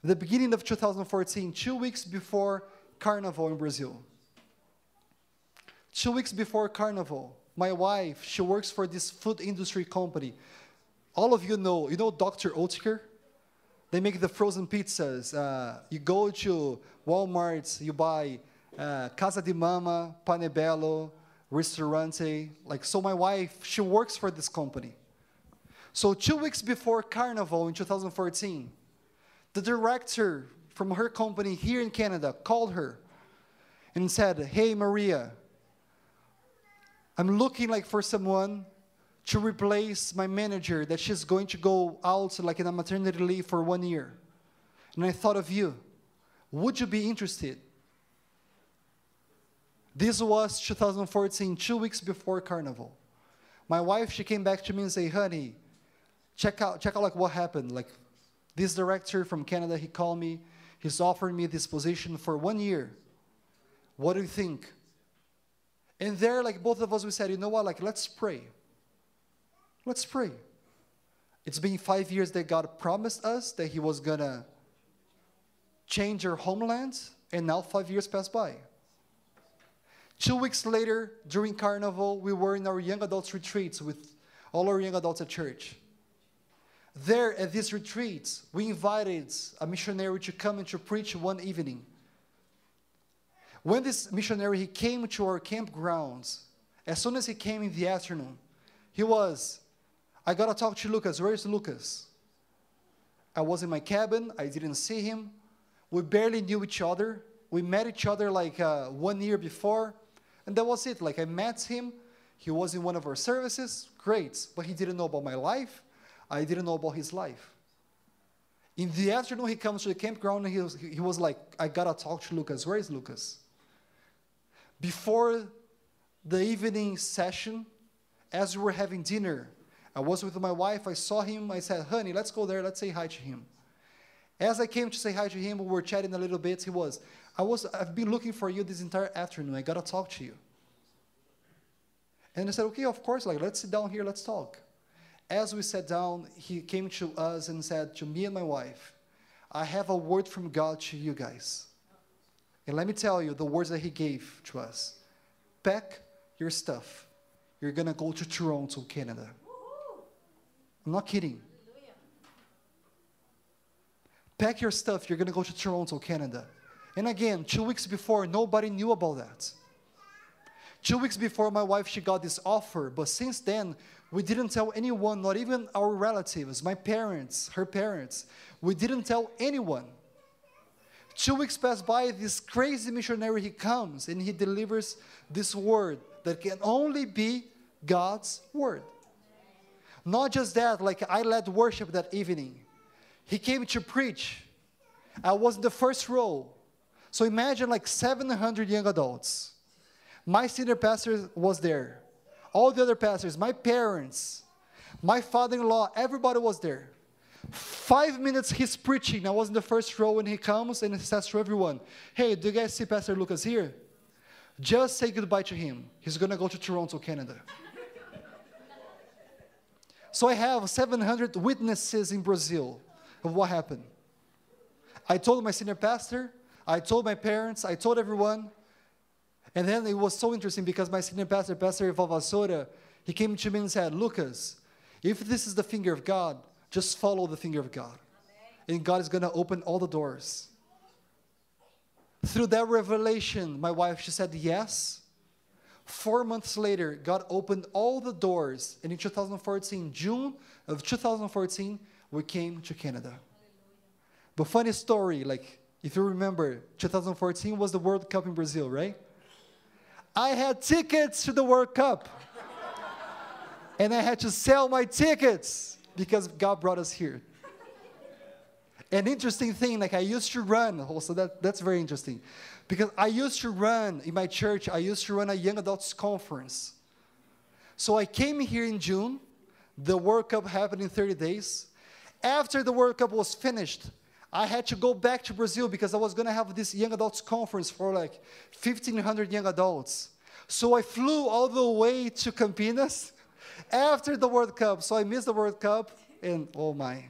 The beginning of 2014, two weeks before Carnival in Brazil. Two weeks before Carnival, my wife, she works for this food industry company. All of you know, you know Dr. Oetker? They make the frozen pizzas. Uh, you go to Walmart, you buy uh, Casa de Mama, Panebello, Ristorante. Eh, like, so my wife, she works for this company. So two weeks before Carnival in 2014, the director from her company here in Canada called her and said, Hey, Maria, I'm looking like for someone to replace my manager that she's going to go out like in a maternity leave for one year. And I thought of you. Would you be interested? This was 2014, two weeks before Carnival. My wife, she came back to me and said, honey, check out, check out like what happened. Like this director from Canada, he called me. He's offering me this position for one year. What do you think? And there, like both of us, we said, you know what? Like, let's pray. Let's pray. It's been five years that God promised us that He was gonna change our homeland, and now five years passed by. Two weeks later, during Carnival, we were in our young adults retreats with all our young adults at church. There at this retreat, we invited a missionary to come and to preach one evening. When this missionary he came to our campgrounds, as soon as he came in the afternoon, he was, I gotta talk to Lucas. Where is Lucas? I was in my cabin. I didn't see him. We barely knew each other. We met each other like uh, one year before, and that was it. Like I met him. He was in one of our services. Great, but he didn't know about my life. I didn't know about his life. In the afternoon, he comes to the campground and he was, he was like, I gotta talk to Lucas. Where is Lucas? Before the evening session, as we were having dinner, I was with my wife. I saw him. I said, honey, let's go there. Let's say hi to him. As I came to say hi to him, we were chatting a little bit. He was, I was, I've been looking for you this entire afternoon. I gotta talk to you. And I said, okay, of course, like, let's sit down here, let's talk. As we sat down, he came to us and said to me and my wife, I have a word from God to you guys. And let me tell you the words that he gave to us pack your stuff. You're going to go to Toronto, Canada. I'm not kidding. Pack your stuff. You're going to go to Toronto, Canada. And again, two weeks before, nobody knew about that. Two weeks before, my wife, she got this offer. But since then, we didn't tell anyone, not even our relatives, my parents, her parents. We didn't tell anyone. Two weeks pass by, this crazy missionary, he comes and he delivers this word that can only be God's word. Not just that, like I led worship that evening. He came to preach. I was in the first row. So imagine like 700 young adults. My senior pastor was there. All the other pastors, my parents, my father in law, everybody was there. Five minutes he's preaching. I was in the first row when he comes and he says to everyone, Hey, do you guys see Pastor Lucas here? Just say goodbye to him. He's going to go to Toronto, Canada. so I have 700 witnesses in Brazil of what happened. I told my senior pastor, I told my parents, I told everyone. And then it was so interesting because my senior pastor, Pastor Valvasora, he came to me and said, Lucas, if this is the finger of God, just follow the finger of God. And God is going to open all the doors. Through that revelation, my wife, she said yes. Four months later, God opened all the doors. And in 2014, June of 2014, we came to Canada. But funny story, like if you remember, 2014 was the World Cup in Brazil, right? I had tickets to the World Cup. and I had to sell my tickets because God brought us here. An interesting thing, like I used to run, oh, also that, that's very interesting. Because I used to run in my church, I used to run a young adults conference. So I came here in June, the World Cup happened in 30 days. After the World Cup was finished, I had to go back to Brazil because I was going to have this young adults conference for like 1,500 young adults. So I flew all the way to Campinas after the World Cup. So I missed the World Cup, and oh my.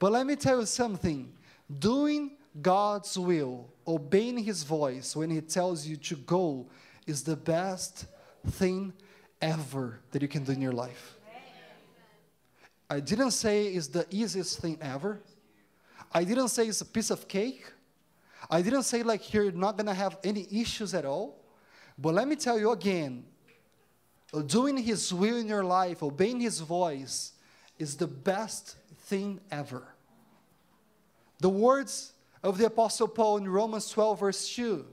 But let me tell you something doing God's will, obeying His voice when He tells you to go, is the best thing ever that you can do in your life. I didn't say it's the easiest thing ever. I didn't say it's a piece of cake. I didn't say like you're not gonna have any issues at all. But let me tell you again, doing His will in your life, obeying His voice, is the best thing ever. The words of the Apostle Paul in Romans 12, verse 2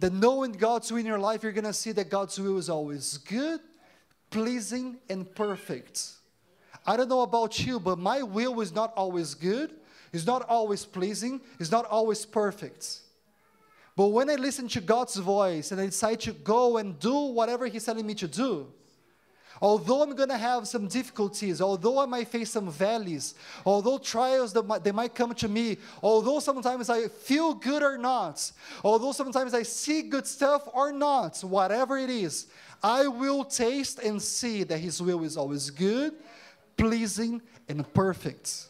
that knowing God's will in your life, you're going to see that God's will is always good, pleasing, and perfect. I don't know about you, but my will is not always good, it's not always pleasing, it's not always perfect. But when I listen to God's voice and I decide to go and do whatever He's telling me to do, although I'm going to have some difficulties, although I might face some valleys, although trials that might, they might come to me, although sometimes I feel good or not, although sometimes I see good stuff or not, whatever it is, I will taste and see that His will is always good, pleasing, and perfect.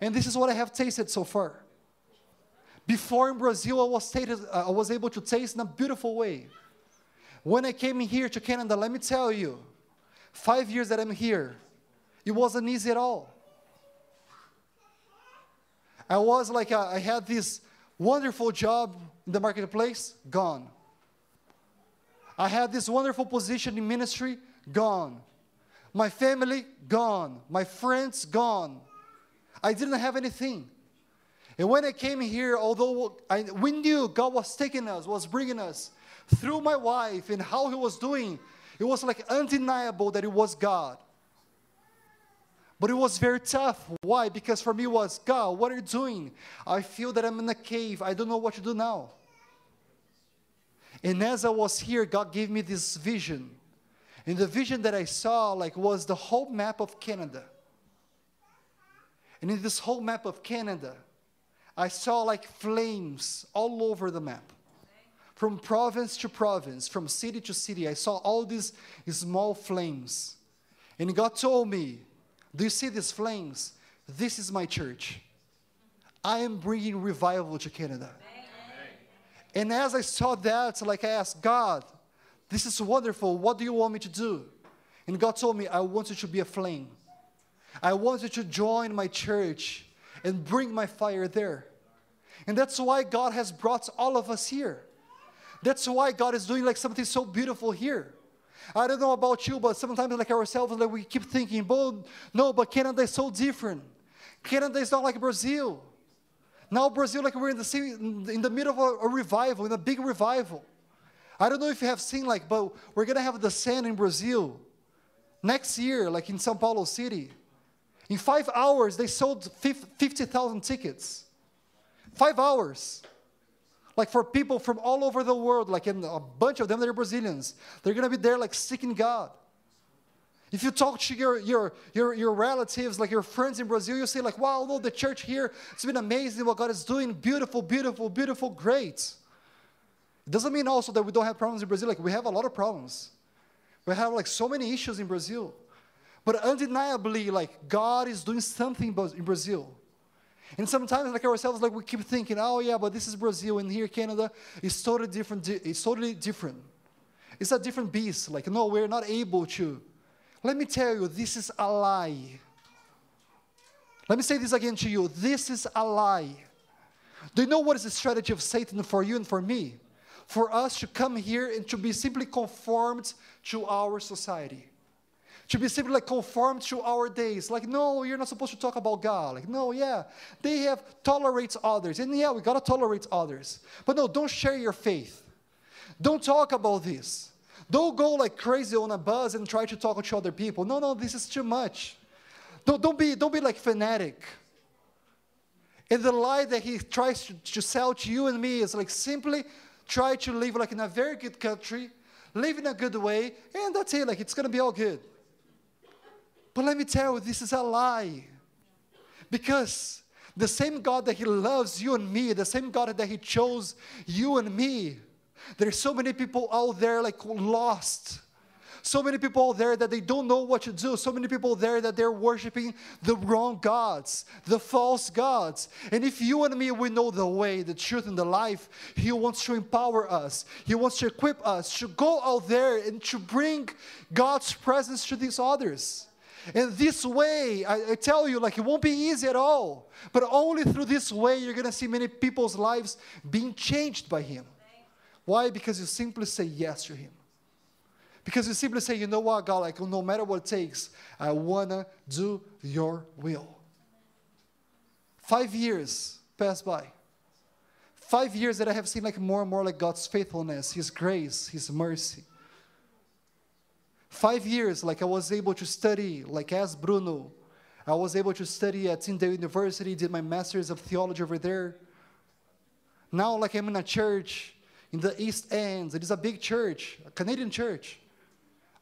And this is what I have tasted so far. Before in Brazil, I was, tated, uh, I was able to taste in a beautiful way. When I came here to Canada, let me tell you, five years that I'm here, it wasn't easy at all. I was like, a, I had this wonderful job in the marketplace, gone. I had this wonderful position in ministry, gone. My family, gone. My friends, gone. I didn't have anything. And when I came here, although I, we knew God was taking us, was bringing us through my wife and how He was doing, it was like undeniable that it was God. But it was very tough. Why? Because for me was, God, what are you doing? I feel that I'm in a cave. I don't know what to do now. And as I was here, God gave me this vision. And the vision that I saw like was the whole map of Canada. And in this whole map of Canada, I saw like flames all over the map. From province to province, from city to city, I saw all these small flames. And God told me, Do you see these flames? This is my church. I am bringing revival to Canada. And as I saw that, like I asked God, This is wonderful. What do you want me to do? And God told me, I want you to be a flame. I want you to join my church and bring my fire there. And that's why God has brought all of us here. That's why God is doing like something so beautiful here. I don't know about you, but sometimes like ourselves, like we keep thinking, but no, but Canada is so different. Canada is not like Brazil. Now Brazil, like we're in the same, in the middle of a, a revival, in a big revival. I don't know if you have seen like, but we're gonna have the Send in Brazil next year, like in São Paulo City. In five hours, they sold 50,000 tickets. Five hours. Like for people from all over the world, like in a bunch of them, they're Brazilians. They're gonna be there like seeking God. If you talk to your, your, your, your relatives, like your friends in Brazil, you say like, wow, no, the church here, it's been amazing what God is doing. Beautiful, beautiful, beautiful, great. It doesn't mean also that we don't have problems in Brazil. Like we have a lot of problems. We have like so many issues in Brazil. But undeniably, like God is doing something in Brazil. And sometimes, like ourselves, like we keep thinking, oh yeah, but this is Brazil, and here Canada is totally different. It's totally different. It's a different beast. Like no, we're not able to let me tell you, this is a lie. Let me say this again to you. This is a lie. Do you know what is the strategy of Satan for you and for me? For us to come here and to be simply conformed to our society. To be simply like conformed to our days. Like, no, you're not supposed to talk about God. Like, no, yeah, they have tolerates others. And yeah, we gotta tolerate others. But no, don't share your faith. Don't talk about this. Don't go like crazy on a bus and try to talk to other people. No, no, this is too much. Don't, don't, be, don't be like fanatic. And the lie that he tries to, to sell to you and me is like simply try to live like in a very good country, live in a good way, and that's it, like it's gonna be all good. But let me tell you, this is a lie. Because the same God that He loves you and me, the same God that He chose you and me, there's so many people out there like lost. So many people there that they don't know what to do. So many people there that they're worshiping the wrong gods, the false gods. And if you and me, we know the way, the truth, and the life, He wants to empower us. He wants to equip us to go out there and to bring God's presence to these others. And this way, I, I, tell you, like it won't be easy at all. But only through this way, you're gonna see many people's lives being changed by Him. Why? Because you simply say yes to Him. Because you simply say, you know what, God, like no matter what it takes, I wanna do your will. Five years passed by. Five years that I have seen like more and more like God's faithfulness, His grace, His mercy. Five years, like I was able to study, like as Bruno, I was able to study at Tyndale University, did my master's of theology over there. Now, like I'm in a church in the East End. It is a big church, a Canadian church,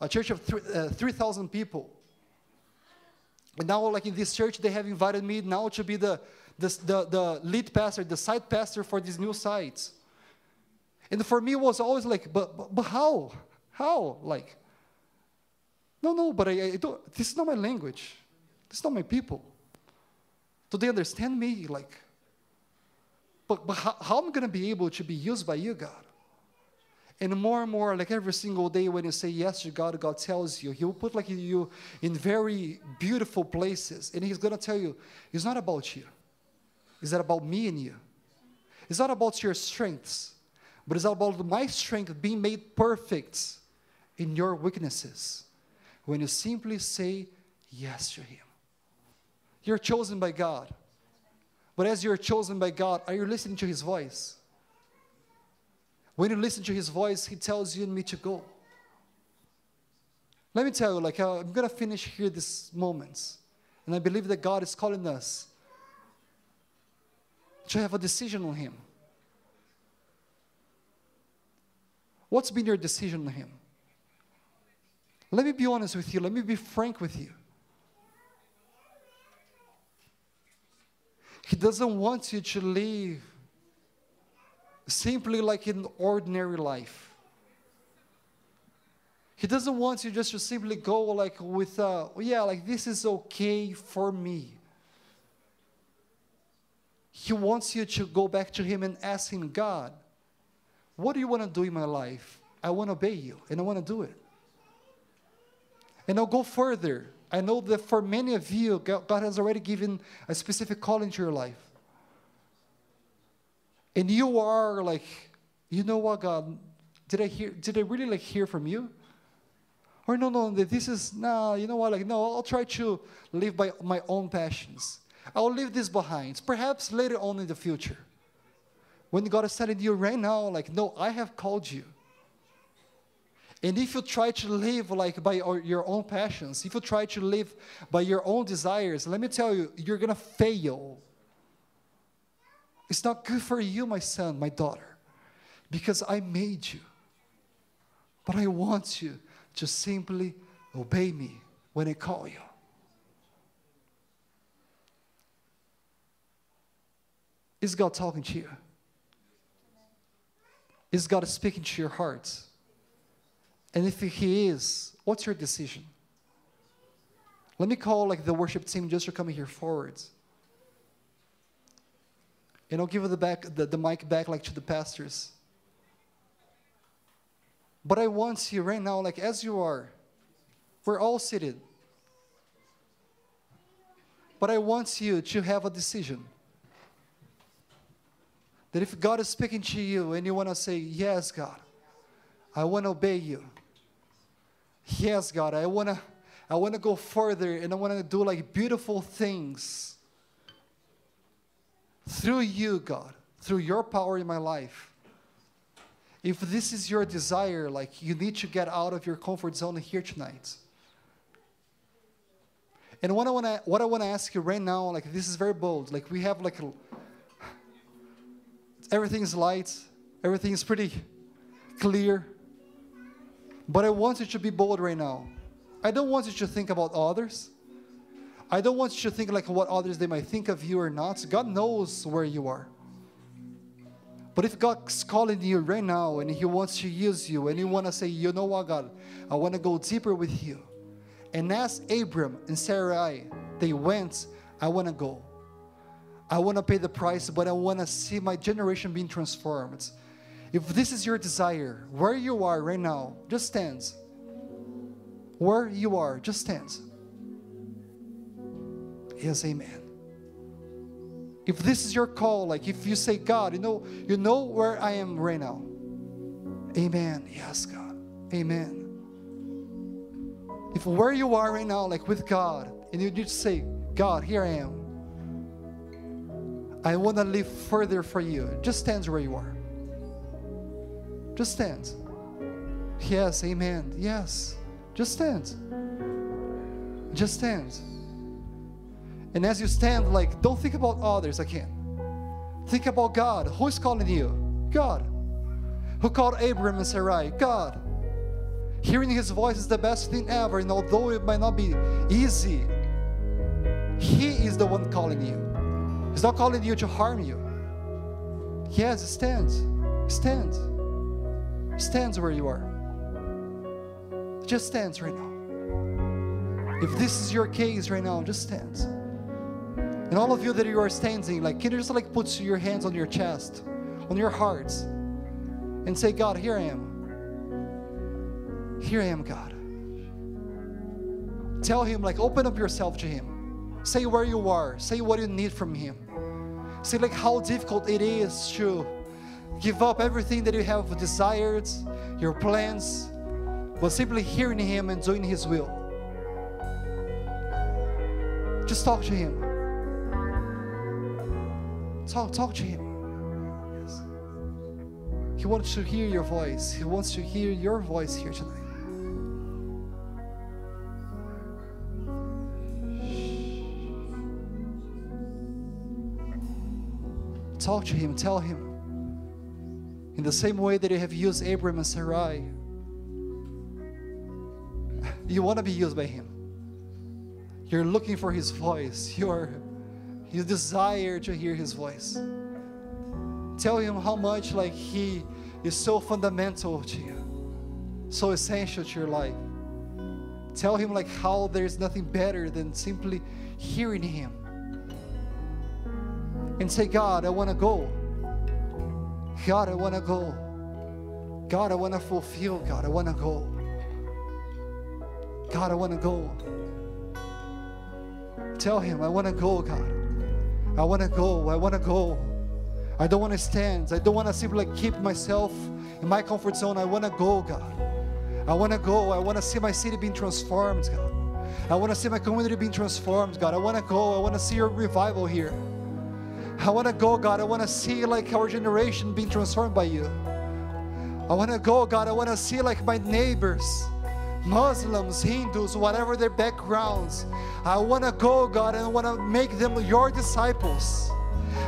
a church of uh, 3,000 people. And now, like in this church, they have invited me now to be the, the, the, the lead pastor, the site pastor for these new sites. And for me, it was always like, but, but, but how? How? Like, no, no, but I, I don't, this is not my language. This is not my people. Do they understand me? Like, but, but how, how am I going to be able to be used by you, God? And more and more, like every single day when you say yes to God, God tells you, He will put like you in very beautiful places. And He's gonna tell you, it's not about you. It's not about me and you. It's not about your strengths, but it's about my strength being made perfect in your weaknesses. When you simply say yes to Him. You're chosen by God. But as you're chosen by God, are you listening to His voice? When you listen to His voice, He tells you and me to go. Let me tell you, like, uh, I'm going to finish here these moments. And I believe that God is calling us to have a decision on Him. What's been your decision on Him? Let me be honest with you. Let me be frank with you. He doesn't want you to live simply like an ordinary life. He doesn't want you just to simply go like with, uh, yeah, like this is okay for me. He wants you to go back to Him and ask Him, God, what do you want to do in my life? I want to obey you and I want to do it. And I'll go further. I know that for many of you, God has already given a specific calling to your life. And you are like, you know what, God, did I hear, did I really like hear from you? Or no, no, this is, no, you know what, like, no, I'll try to live by my own passions. I'll leave this behind. Perhaps later on in the future. When God is telling you right now, like, no, I have called you. And if you try to live like by your own passions, if you try to live by your own desires, let me tell you, you're to fail. It's not good for you, my son, my daughter, because I made you. But I want you to simply obey me when I call you. Is God talking to you? Is God speaking to your heart? And if He is, what's your decision? Let me call like the worship team just to come here forwards. And I'll give the back the, the mic back like to the pastors. But I want you right now, like as you are, we're all seated. But I want you to have a decision. That if God is speaking to you and you want to say, Yes, God, I want to obey you. Yes, God, I want to I want to go further and I want to do like beautiful things through you, God, through your power in my life. If this is your desire, like you need to get out of your comfort zone here tonight. And what I want to what I want to ask you right now, like this is very bold. Like we have like everything's light, everything's pretty clear. But I want you to be bold right now. I don't want you to think about others. I don't want you to think like what others they might think of you or not. God knows where you are. But if God's calling you right now and He wants to use you and you want to say, you know what, God, I want to go deeper with you. And as Abram and Sarai, they went, I want to go. I want to pay the price, but I want to see my generation being transformed. If this is your desire, where you are right now, just stand. Where you are, just stand. Yes, amen. If this is your call, like if you say, God, you know, you know where I am right now. Amen. Yes, God. Amen. If where you are right now, like with God, and you just say, God, here I am. I want to live further for you. Just stand where you are. Just stand. Yes, amen. Yes. Just stand. Just stand. And as you stand, like, don't think about others again. Think about God. Who is calling you? God. Who called Abram and Sarai? God. Hearing his voice is the best thing ever, and although it might not be easy, he is the one calling you. He's not calling you to harm you. Yes, stand. Stand. Stand where you are. Just stand right now. If this is your case right now, just stand. And all of you that you are standing, like, can you just like put your hands on your chest, on your hearts, and say, God, here I am. Here I am, God. Tell Him, like, open up yourself to Him. Say where you are. Say what you need from Him. Say, like, how difficult it is to give up everything that you have desired, your plans, but simply hearing Him and doing His will. Just talk to Him. Talk, talk to Him. Yes. He wants to hear your voice. He wants to hear your voice here tonight. Talk to Him. Tell Him. In the same way that you have used Abram and Sarai, you want to be used by Him. You're looking for His voice. You're, you desire to hear His voice. Tell Him how much like He is so fundamental to you, so essential to your life. Tell Him like how there's nothing better than simply hearing Him. And say, God, I want to go. God, I want to go. God, I want to fulfill. God, I want to go. God, I want to go. Tell him, I want to go, God. I want to go. I want to go. I don't want to stand. I don't want to simply keep myself in my comfort zone. I want to go, God. I want to go. I want to see my city being transformed, God. I want to see my community being transformed, God. I want to go. I want to see your revival here. I want to go, God. I want to see like our generation being transformed by you. I want to go, God. I want to see like my neighbors Muslims, Hindus, whatever their backgrounds. I want to go, God, and I want to make them your disciples.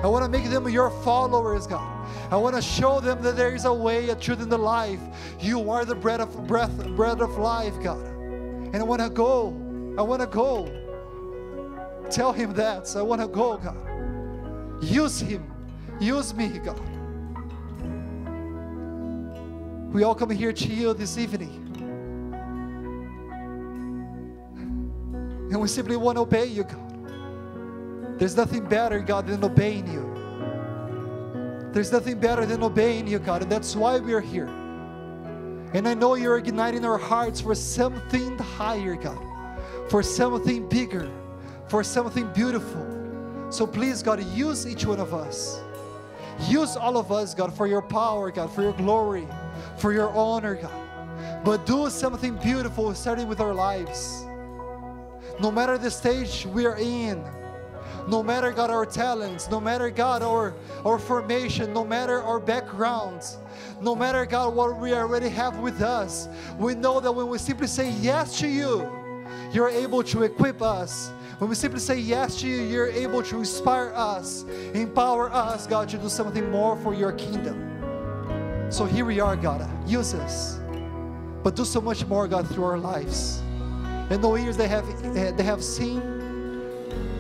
I want to make them your followers, God. I want to show them that there is a way, a truth in the life. You are the bread of breath, bread of life, God. And I want to go. I want to go. Tell him that. So I want to go, God. Use him. Use me, God. We all come here to you this evening. And we simply want to obey you, God. There's nothing better, God, than obeying you. There's nothing better than obeying you, God, and that's why we're here. And I know you're igniting our hearts for something higher, God, for something bigger, for something beautiful. So please, God, use each one of us. Use all of us, God, for your power, God, for your glory, for your honor, God. But do something beautiful starting with our lives. No matter the stage we are in, no matter God our talents, no matter God our, our formation, no matter our backgrounds, no matter God what we already have with us, we know that when we simply say yes to you, you're able to equip us. When we simply say yes to you, you're able to inspire us, empower us, God, to do something more for your kingdom. So here we are, God. Use us. But do so much more, God, through our lives. And no ears they have they have seen,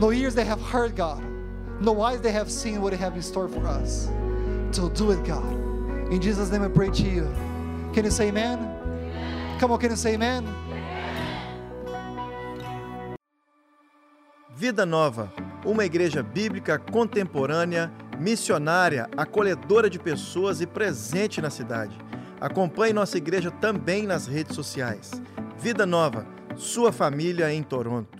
no ears they have heard, God. No eyes they have seen what they have in store for us. So do it, God. In Jesus' name I pray to you. Can you say amen? amen. Come on, can you say amen? Vida Nova, uma igreja bíblica contemporânea, missionária, acolhedora de pessoas e presente na cidade. Acompanhe nossa igreja também nas redes sociais. Vida Nova, sua família em Toronto.